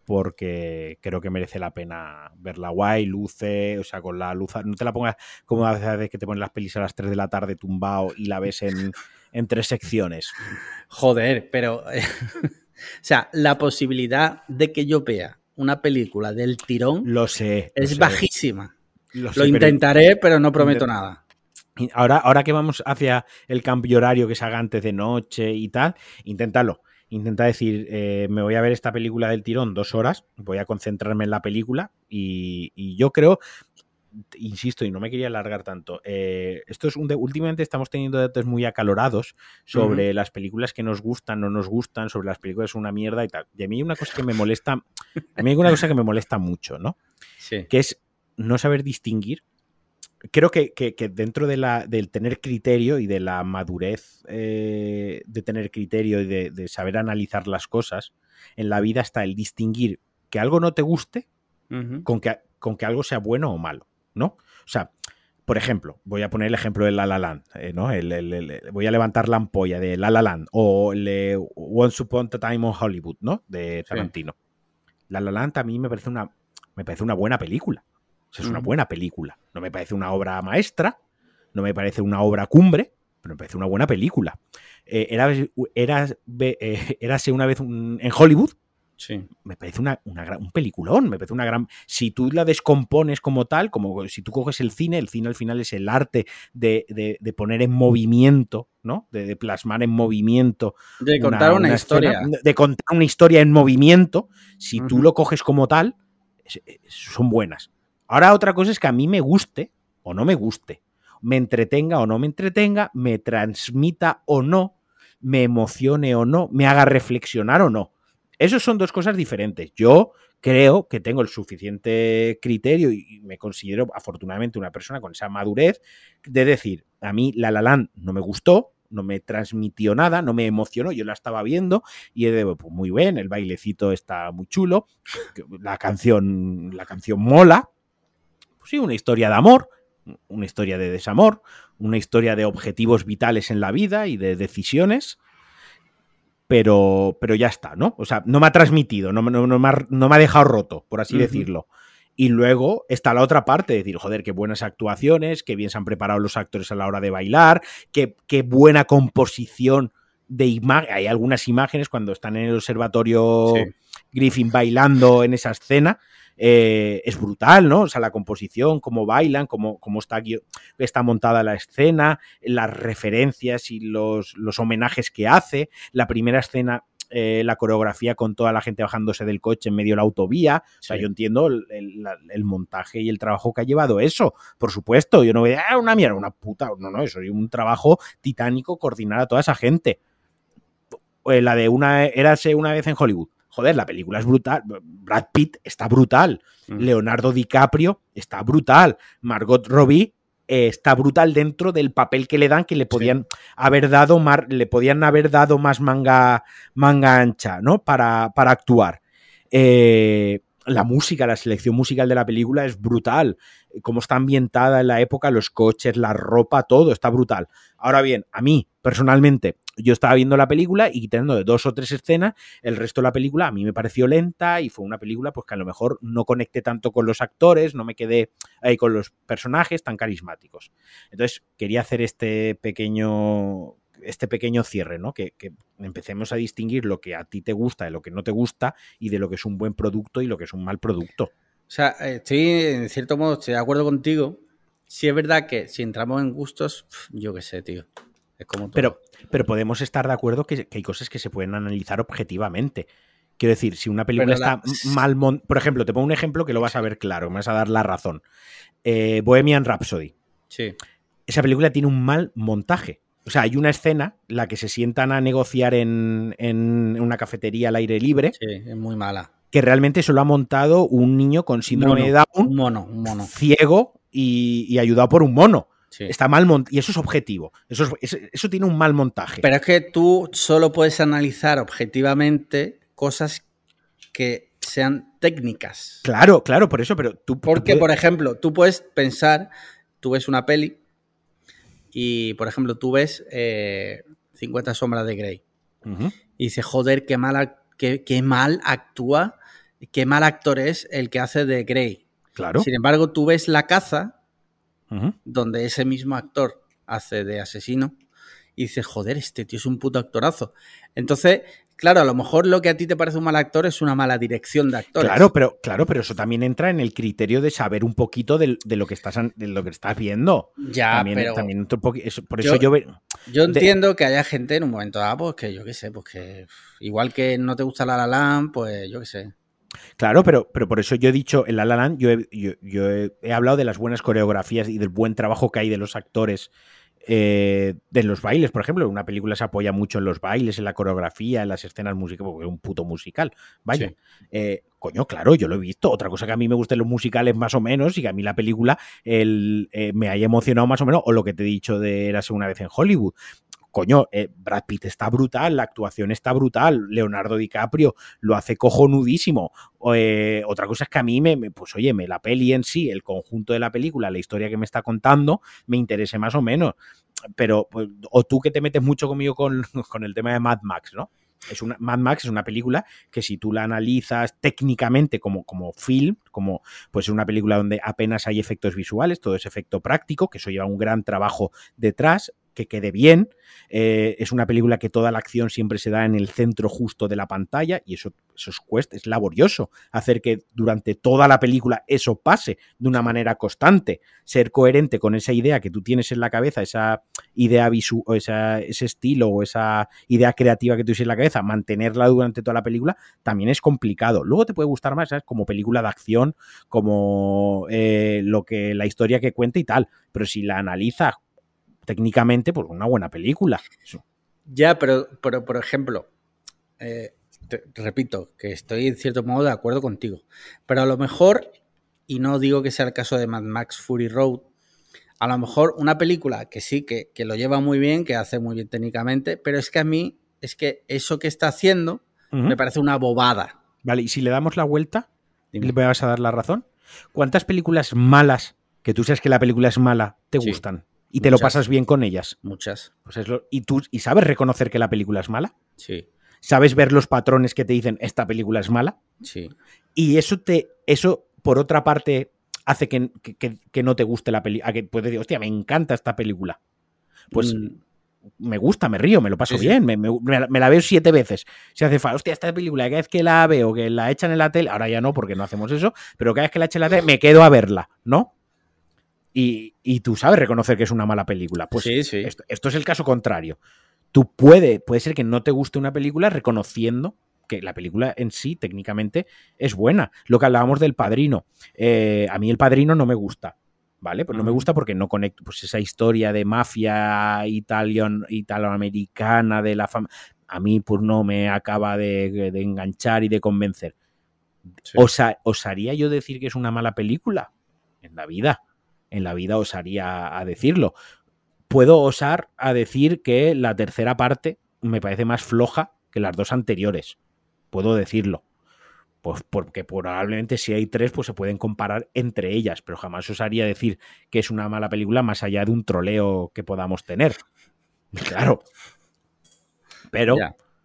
porque creo que merece la pena verla guay, luce, o sea, con la luz, no te la pongas como a veces que te ponen las pelis a las 3 de la tarde tumbado y la ves en, en tres secciones. Joder, pero, o sea, la posibilidad de que yo vea una película del tirón lo sé, es bajísima. Lo, intentaré, pero no prometo nada. Ahora, ahora que vamos hacia el cambio horario que se haga antes de noche y tal, inténtalo. Intenta decir, eh, me voy a ver esta película del tirón dos horas, voy a concentrarme en la película y, yo creo, insisto, y no me quería alargar tanto, eh, esto es un últimamente estamos teniendo datos muy acalorados sobre las películas que nos gustan, no nos gustan, sobre las películas es una mierda y tal. Y a mí hay una cosa que me molesta, a mí hay una cosa que me molesta mucho, ¿no? Sí. Que es no saber distinguir creo que, dentro de la, del tener criterio y de la madurez eh, de tener criterio y de, saber analizar las cosas, en la vida está el distinguir que algo no te guste con, que, con que algo sea bueno o malo, ¿no? O sea, por ejemplo, voy a poner el ejemplo de La La Land, eh, ¿no? voy a levantar la ampolla de La La Land o el Once Upon a Time on Hollywood, ¿no? De Tarantino. La La Land a mí me parece una, me parece una buena película es una buena película. No me parece una obra maestra, no me parece una obra cumbre, pero me parece una buena película. Eh, era, era, eh, érase una vez en Hollywood. Sí. Me parece una, un peliculón, me parece una gran... Si tú la descompones como tal, como si tú coges el cine, el cine al final es el arte de, poner en movimiento, ¿no? De, plasmar en movimiento. De contar una, historia. de contar una historia en movimiento. Si tú lo coges como tal, son buenas Ahora otra cosa es que a mí me guste o no me guste, me entretenga o no me entretenga, me transmita o no, me emocione o no, me haga reflexionar o no. Esas son dos cosas diferentes. Yo creo que tengo el suficiente criterio y me considero afortunadamente una persona con esa madurez de decir, a mí La La no me gustó, no me transmitió nada, no me emocionó, yo la estaba viendo y he de, pues muy bien, el bailecito está muy chulo, la canción, la canción mola, pues sí, una historia de amor, una historia de desamor, una historia de objetivos vitales en la vida y de decisiones, pero, pero ya está, ¿no? O sea, no me ha transmitido, no, no, no me, ha, no me, ha, dejado roto, por así uh -huh. decirlo. Y luego está la otra parte, decir, joder, qué buenas actuaciones, qué bien se han preparado los actores a la hora de bailar, qué, qué buena composición de imagen. Hay algunas imágenes cuando están en el observatorio sí. Griffin bailando en esa escena. Eh, es brutal, ¿no? O sea, la composición, cómo bailan, cómo, cómo está, está, montada la escena, las referencias y los, los homenajes que hace. La primera escena eh, la coreografía con toda la gente bajándose del coche en medio de la autovía. O sea, yo entiendo el, el, el, montaje y el trabajo que ha llevado eso. Por supuesto, yo no voy a ah, una mierda, una puta. No, no, eso es un trabajo titánico coordinar a toda esa gente. Eh, la de una, érase una vez en Hollywood. Joder, la película es brutal. Brad Pitt está brutal. Mm. Leonardo DiCaprio está brutal. Margot Robbie eh, está brutal dentro del papel que le dan, que le podían sí. haber dado más, le podían haber dado más manga, manga ancha, ¿no? Para, para actuar. Eh, la música, la selección musical de la película es brutal. Cómo está ambientada en la época, los coches, la ropa, todo está brutal. Ahora bien, a mí, personalmente, yo estaba viendo la película y teniendo de dos o tres escenas, el resto de la película a mí me pareció lenta y fue una película pues que a lo mejor no conecté tanto con los actores, no me quedé ahí con los personajes tan carismáticos. Entonces quería hacer este pequeño este pequeño cierre, ¿no? Que, que, empecemos a distinguir lo que a ti te gusta de lo que no te gusta y de lo que es un buen producto y lo que es un mal producto. O sea, estoy en cierto modo estoy de acuerdo contigo. Si es verdad que si entramos en gustos, yo qué sé, tío. Como. Pero, pero podemos estar de acuerdo que, que, hay cosas que se pueden analizar objetivamente. Quiero decir, si una película la... está mal montada. Por ejemplo, te pongo un ejemplo que lo vas a ver claro, me vas a dar la razón. Eh, Bohemian Rhapsody. Sí. Esa película tiene un mal montaje. O sea, hay una escena, la que se sientan a negociar en, en una cafetería al aire libre. Sí, es muy mala. Que realmente solo ha montado un niño con síndrome mono, de Down. Un mono, un mono. Ciego y, y ayudado por un mono. Sí. Está mal montado. Y eso es objetivo. Eso, es, eso, tiene un mal montaje. Pero es que tú solo puedes analizar objetivamente cosas que sean técnicas. Claro, claro, por eso, pero tú. Porque, tú puedes... por ejemplo, tú puedes pensar, tú ves una peli y, por ejemplo, tú ves eh, 50 sombras de Grey. Uh -huh. Y dices, joder, qué mal, qué, qué mal actúa, qué mal actor es el que hace de Grey. Claro. Sin embargo, tú ves La Caza, uh -huh. donde ese mismo actor hace de asesino, y dices, joder, este tío es un puto actorazo. Entonces, Claro, a lo mejor lo que a ti te parece un mal actor es una mala dirección de actores. Claro, pero, claro, pero eso también entra en el criterio de saber un poquito de, de lo que estás de lo que estás viendo. Ya, también, pero también eso, por eso yo, yo, yo entiendo de... que haya gente en un momento dado, pues que yo qué sé, pues que igual que no te gusta La La Land, pues yo qué sé. Claro, pero, pero por eso yo he dicho en La La Land, yo he, yo, yo he, he hablado de las buenas coreografías y del buen trabajo que hay de los actores eh, de los bailes, por ejemplo. Una película se apoya mucho en los bailes, en la coreografía, en las escenas musicales, porque es un puto musical. Vaya. Sí. Eh, coño, claro, yo lo he visto. Otra cosa que a mí me gustan los musicales más o menos y que a mí la película el, eh, me haya emocionado más o menos, o lo que te he dicho de Érase una vez en Hollywood coño, eh, Brad Pitt está brutal, la actuación está brutal, Leonardo DiCaprio lo hace cojonudísimo. Eh, otra cosa es que a mí me, pues oye, me la peli en sí, el conjunto de la película, la historia que me está contando, me interese más o menos. Pero, pues, o tú que te metes mucho conmigo con, con el tema de Mad Max, ¿no? es una, Mad Max es una película que si tú la analizas técnicamente como, como film, como pues es una película donde apenas hay efectos visuales, todo es efecto práctico, que eso lleva un gran trabajo detrás, que quede bien. Eh, es una película que toda la acción siempre se da en el centro justo de la pantalla y eso, eso es, cuesta, es laborioso. Hacer que durante toda la película eso pase de una manera constante. Ser coherente con esa idea que tú tienes en la cabeza, esa idea visual, o esa, ese estilo o esa idea creativa que tú tienes en la cabeza, mantenerla durante toda la película, también es complicado. Luego te puede gustar más, ¿sabes? Como película de acción, como eh, lo que la historia que cuenta y tal. Pero si la analizas técnicamente, pues una buena película. Ya, pero, pero por ejemplo, eh, te, repito, que estoy en cierto modo de acuerdo contigo. Pero a lo mejor, y no digo que sea el caso de Mad Max Fury Road, a lo mejor una película que sí, que, que lo lleva muy bien, que hace muy bien técnicamente, pero es que a mí, es que eso que está haciendo uh -huh. me parece una bobada. Vale, y si le damos la vuelta, Dime. ¿le vas a dar la razón? ¿Cuántas películas malas, que tú sabes que la película es mala, te sí. gustan? Y te Muchas. lo pasas bien con ellas. Muchas. Pues es lo, y tú y sabes reconocer que la película es mala. Sí. Sabes ver los patrones que te dicen esta película es mala. Sí. Y eso te, eso por otra parte hace que, que, que no te guste la película. Que puedes decir, hostia, me encanta esta película. Pues mm. me gusta, me río, me lo paso sí, bien, sí. Me, me, me, la veo siete veces. Si hace falta, hostia, esta película, cada vez que la veo, que la echan en la tele, ahora ya no, porque no hacemos eso, pero cada vez que la echan en la tele, me quedo a verla, ¿no? Y, y, tú sabes reconocer que es una mala película. Pues sí, sí. Esto, esto, es el caso contrario. Tú puede, puede ser que no te guste una película reconociendo que la película en sí técnicamente es buena. Lo que hablábamos del padrino. Eh, a mí el padrino no me gusta. ¿Vale? Pues no me gusta porque no conecto pues esa historia de mafia italian, italoamericana de la fama. A mí pues no me acaba de, de enganchar y de convencer. Sí. Osa, ¿Osaría yo decir que es una mala película? En la vida en la vida osaría a decirlo. Puedo osar a decir que la tercera parte me parece más floja que las dos anteriores. Puedo decirlo. Pues porque probablemente si hay tres, pues se pueden comparar entre ellas, pero jamás osaría decir que es una mala película más allá de un troleo que podamos tener. Claro. Pero,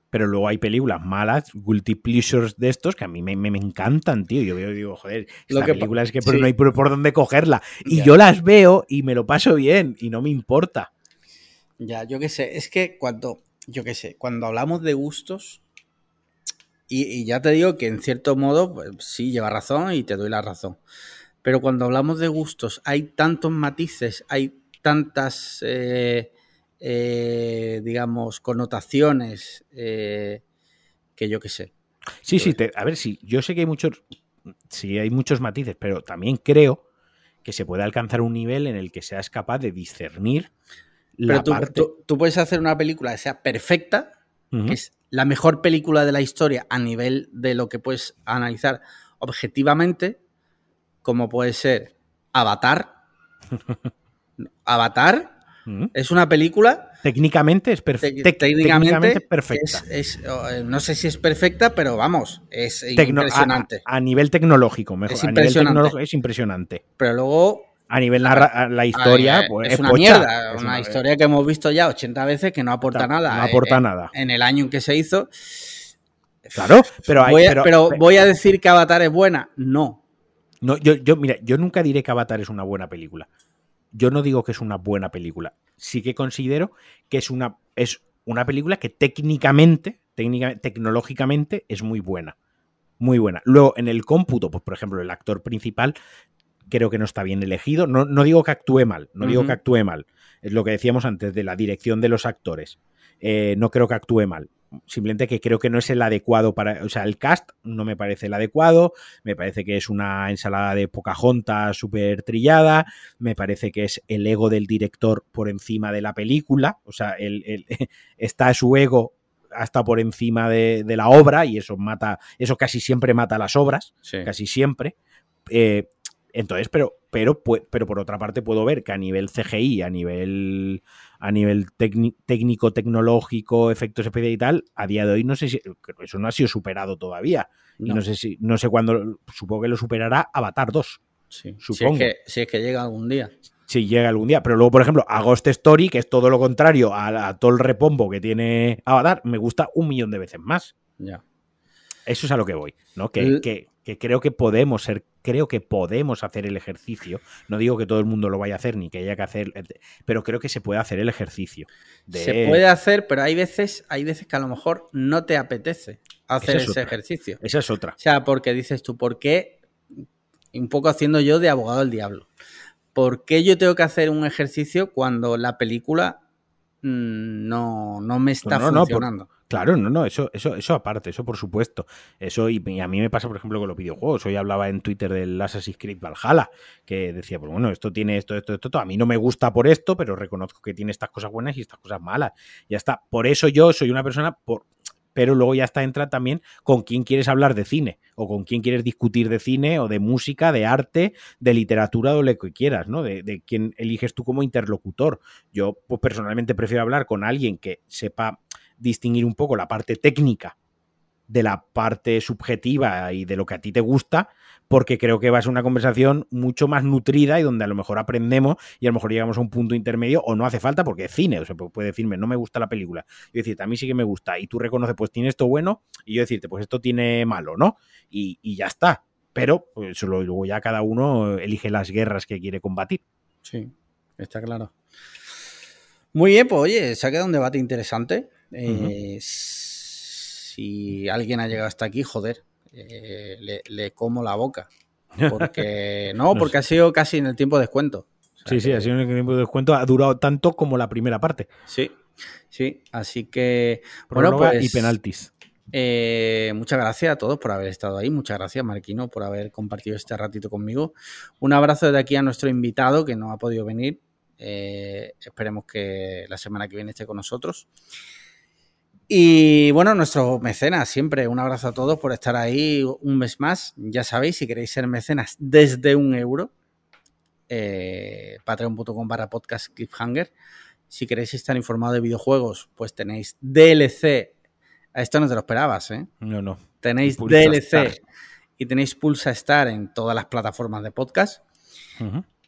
pero luego hay películas malas, guilty pleasures de estos que a mí me, me, me encantan, tío. Yo veo, digo, joder, esta que película es que sí. no hay por, por, dónde cogerla. Y ya. yo las veo y me lo paso bien y no me importa. Ya, yo qué sé, es que cuando, yo qué sé, cuando hablamos de gustos, y, y, ya te digo que en cierto modo, pues, sí, lleva razón y te doy la razón. Pero cuando hablamos de gustos, hay tantos matices, hay tantas... Eh, eh, digamos, connotaciones eh, que yo qué sé. Sí, sí, te, a ver, sí, yo sé que hay muchos, sí, hay muchos matices, pero también creo que se puede alcanzar un nivel en el que seas capaz de discernir pero la tú, parte... Tú, tú, puedes hacer una película que sea perfecta, uh -huh. que es la mejor película de la historia a nivel de lo que puedes analizar objetivamente, como puede ser Avatar. Avatar es una película. Técnicamente es perfecta. Técnicamente, perfecta. Es, es, eh, no sé si es perfecta, pero vamos, es Tecno impresionante. A, a, nivel tecnológico, mejor. Es impresionante. es impresionante. Pero luego. A nivel la, la historia, pues, es, una pocha. mierda. Es una, una historia que hemos visto ya 80 veces que no aporta no, nada. No aporta en, nada. En el año en que se hizo. Claro, pero, hay, voy a, pero, pero, voy a decir que Avatar es buena. No. No, yo, yo, mira, yo nunca diré que Avatar es una buena película. Yo no digo que es una buena película sí que considero que es una, es una película que técnicamente, técnica, tecnológicamente, es muy buena. Muy buena. Luego, en el cómputo, pues por ejemplo, el actor principal creo que no está bien elegido. No, no digo que actúe mal, no uh -huh. digo que actúe mal. Es lo que decíamos antes de la dirección de los actores. Eh, no creo que actúe mal. Simplemente que creo que no es el adecuado para. O sea, el cast no me parece el adecuado. Me parece que es una ensalada de Pocahontas súper trillada. Me parece que es el ego del director por encima de la película. O sea, el, el, está su ego hasta por encima de, de, la obra y eso mata. Eso casi siempre mata las obras. Sí. Casi siempre. Eh, entonces, pero, pero, pero por otra parte puedo ver que a nivel CGI, a nivel, a nivel técnico, tecnológico, efectos especiales y tal, a día de hoy no sé si eso no ha sido superado todavía. No. Y no sé si, no sé cuándo, supongo que lo superará Avatar 2. Sí. Supongo. Si es, que, si es que llega algún día. Si llega algún día. Pero luego, por ejemplo, a Ghost Story, que es todo lo contrario a, a todo el repombo que tiene Avatar, me gusta un millón de veces más. Ya. Eso es a lo que voy, ¿no? Que, el... que, que creo que podemos ser creo que podemos hacer el ejercicio. No digo que todo el mundo lo vaya a hacer ni que haya que hacer, pero creo que se puede hacer el ejercicio. Se puede hacer, pero hay veces, hay veces que a lo mejor no te apetece hacer ese ejercicio. Esa es otra. O sea, porque dices tú, ¿por qué? Un poco haciendo yo de abogado del diablo. ¿Por qué yo tengo que hacer un ejercicio cuando la película mm, no, no me está funcionando? Claro, no, no, eso, eso, eso aparte, eso por supuesto. Eso, y, a mí me pasa, por ejemplo, con los videojuegos. Hoy hablaba en Twitter del Assassin's Creed Valhalla, que decía, pues bueno, esto tiene esto, esto, esto, A mí no me gusta por esto, pero reconozco que tiene estas cosas buenas y estas cosas malas. Ya está. Por eso yo soy una persona, por, pero luego ya está entra también con quién quieres hablar de cine, o con quién quieres discutir de cine, o de música, de arte, de literatura, o lo que quieras, ¿no? De, de quién eliges tú como interlocutor. Yo, pues personalmente prefiero hablar con alguien que sepa distinguir un poco la parte técnica de la parte subjetiva y de lo que a ti te gusta, porque creo que va a ser una conversación mucho más nutrida y donde a lo mejor aprendemos y a lo mejor llegamos a un punto intermedio o no hace falta porque es cine, o sea, puede decirme, no me gusta la película. Y decirte, a mí sí que me gusta y tú reconoces, pues tiene esto bueno y yo decirte, pues esto tiene malo, ¿no? Y, ya está. Pero pues, luego ya cada uno elige las guerras que quiere combatir. Sí, está claro. Muy bien, pues oye, se ha quedado un debate interesante. Eh, si alguien ha llegado hasta aquí, joder, eh, le, como la boca. Porque, no, porque ha sido casi en el tiempo de descuento. sí, sí, ha sido en el tiempo de descuento. Ha durado tanto como la primera parte. Sí, sí. Así que. bueno, pues, y penaltis. Eh, muchas gracias a todos por haber estado ahí. Muchas gracias, Marquino, por haber compartido este ratito conmigo. Un abrazo desde aquí a nuestro invitado que no ha podido venir. esperemos que la semana que viene esté con nosotros. Y bueno, nuestro mecenas, siempre un abrazo a todos por estar ahí un mes más. Ya sabéis, si queréis ser mecenas desde un euro, eh, patreon.com barra podcast cliffhanger. Si queréis estar informado de videojuegos, pues tenéis DLC. A esto no te lo esperabas, ¿eh? No, no. Tenéis DLC y tenéis Pulsa Star en todas las plataformas de podcast.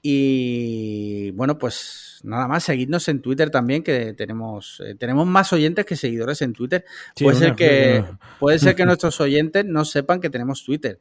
Y bueno, pues nada más, seguidnos en Twitter también, que tenemos, eh, tenemos más oyentes que seguidores en Twitter. puede, ser que, puede ser que nuestros oyentes no sepan que tenemos Twitter.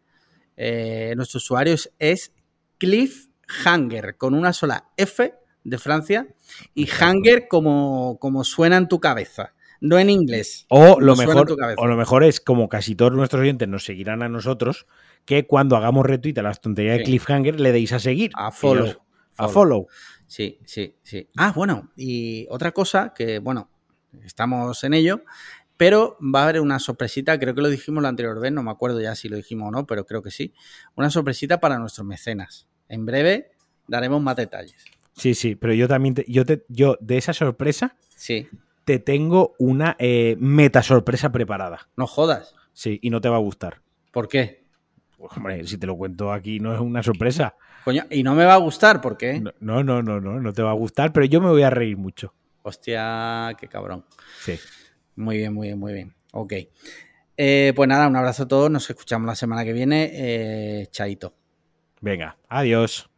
Eh, nuestro usuario es Cliffhanger, con una sola F de Francia y Hanger como, como suena en tu cabeza no en inglés. O lo, mejor, o lo mejor es como casi todos nuestros oyentes nos seguirán a nosotros, que cuando hagamos retweet a las tonterías de Cliffhanger le deis a seguir. A follow. A follow. Sí, sí, sí. Ah, bueno, y otra cosa que, bueno, estamos en ello, pero va a haber una sorpresita, creo que lo dijimos la anterior vez, no me acuerdo ya si lo dijimos o no, pero creo que sí. Una sorpresita para nuestros mecenas. En breve daremos más detalles. Sí, sí, pero yo también, yo, te, yo de esa sorpresa, sí. te tengo una eh, meta sorpresa preparada. No jodas. Sí, y no te va a gustar. ¿Por qué? Pues, hombre, si te lo cuento aquí no es una sorpresa. Coño, y no me va a gustar, ¿por qué? No, no, no, no, no te va a gustar, pero yo me voy a reír mucho. Hostia, qué cabrón. Sí. Muy bien, muy bien, muy bien. Ok. Eh, pues nada, un abrazo a todos. Nos escuchamos la semana que viene. Eh, chaito. Venga, adiós.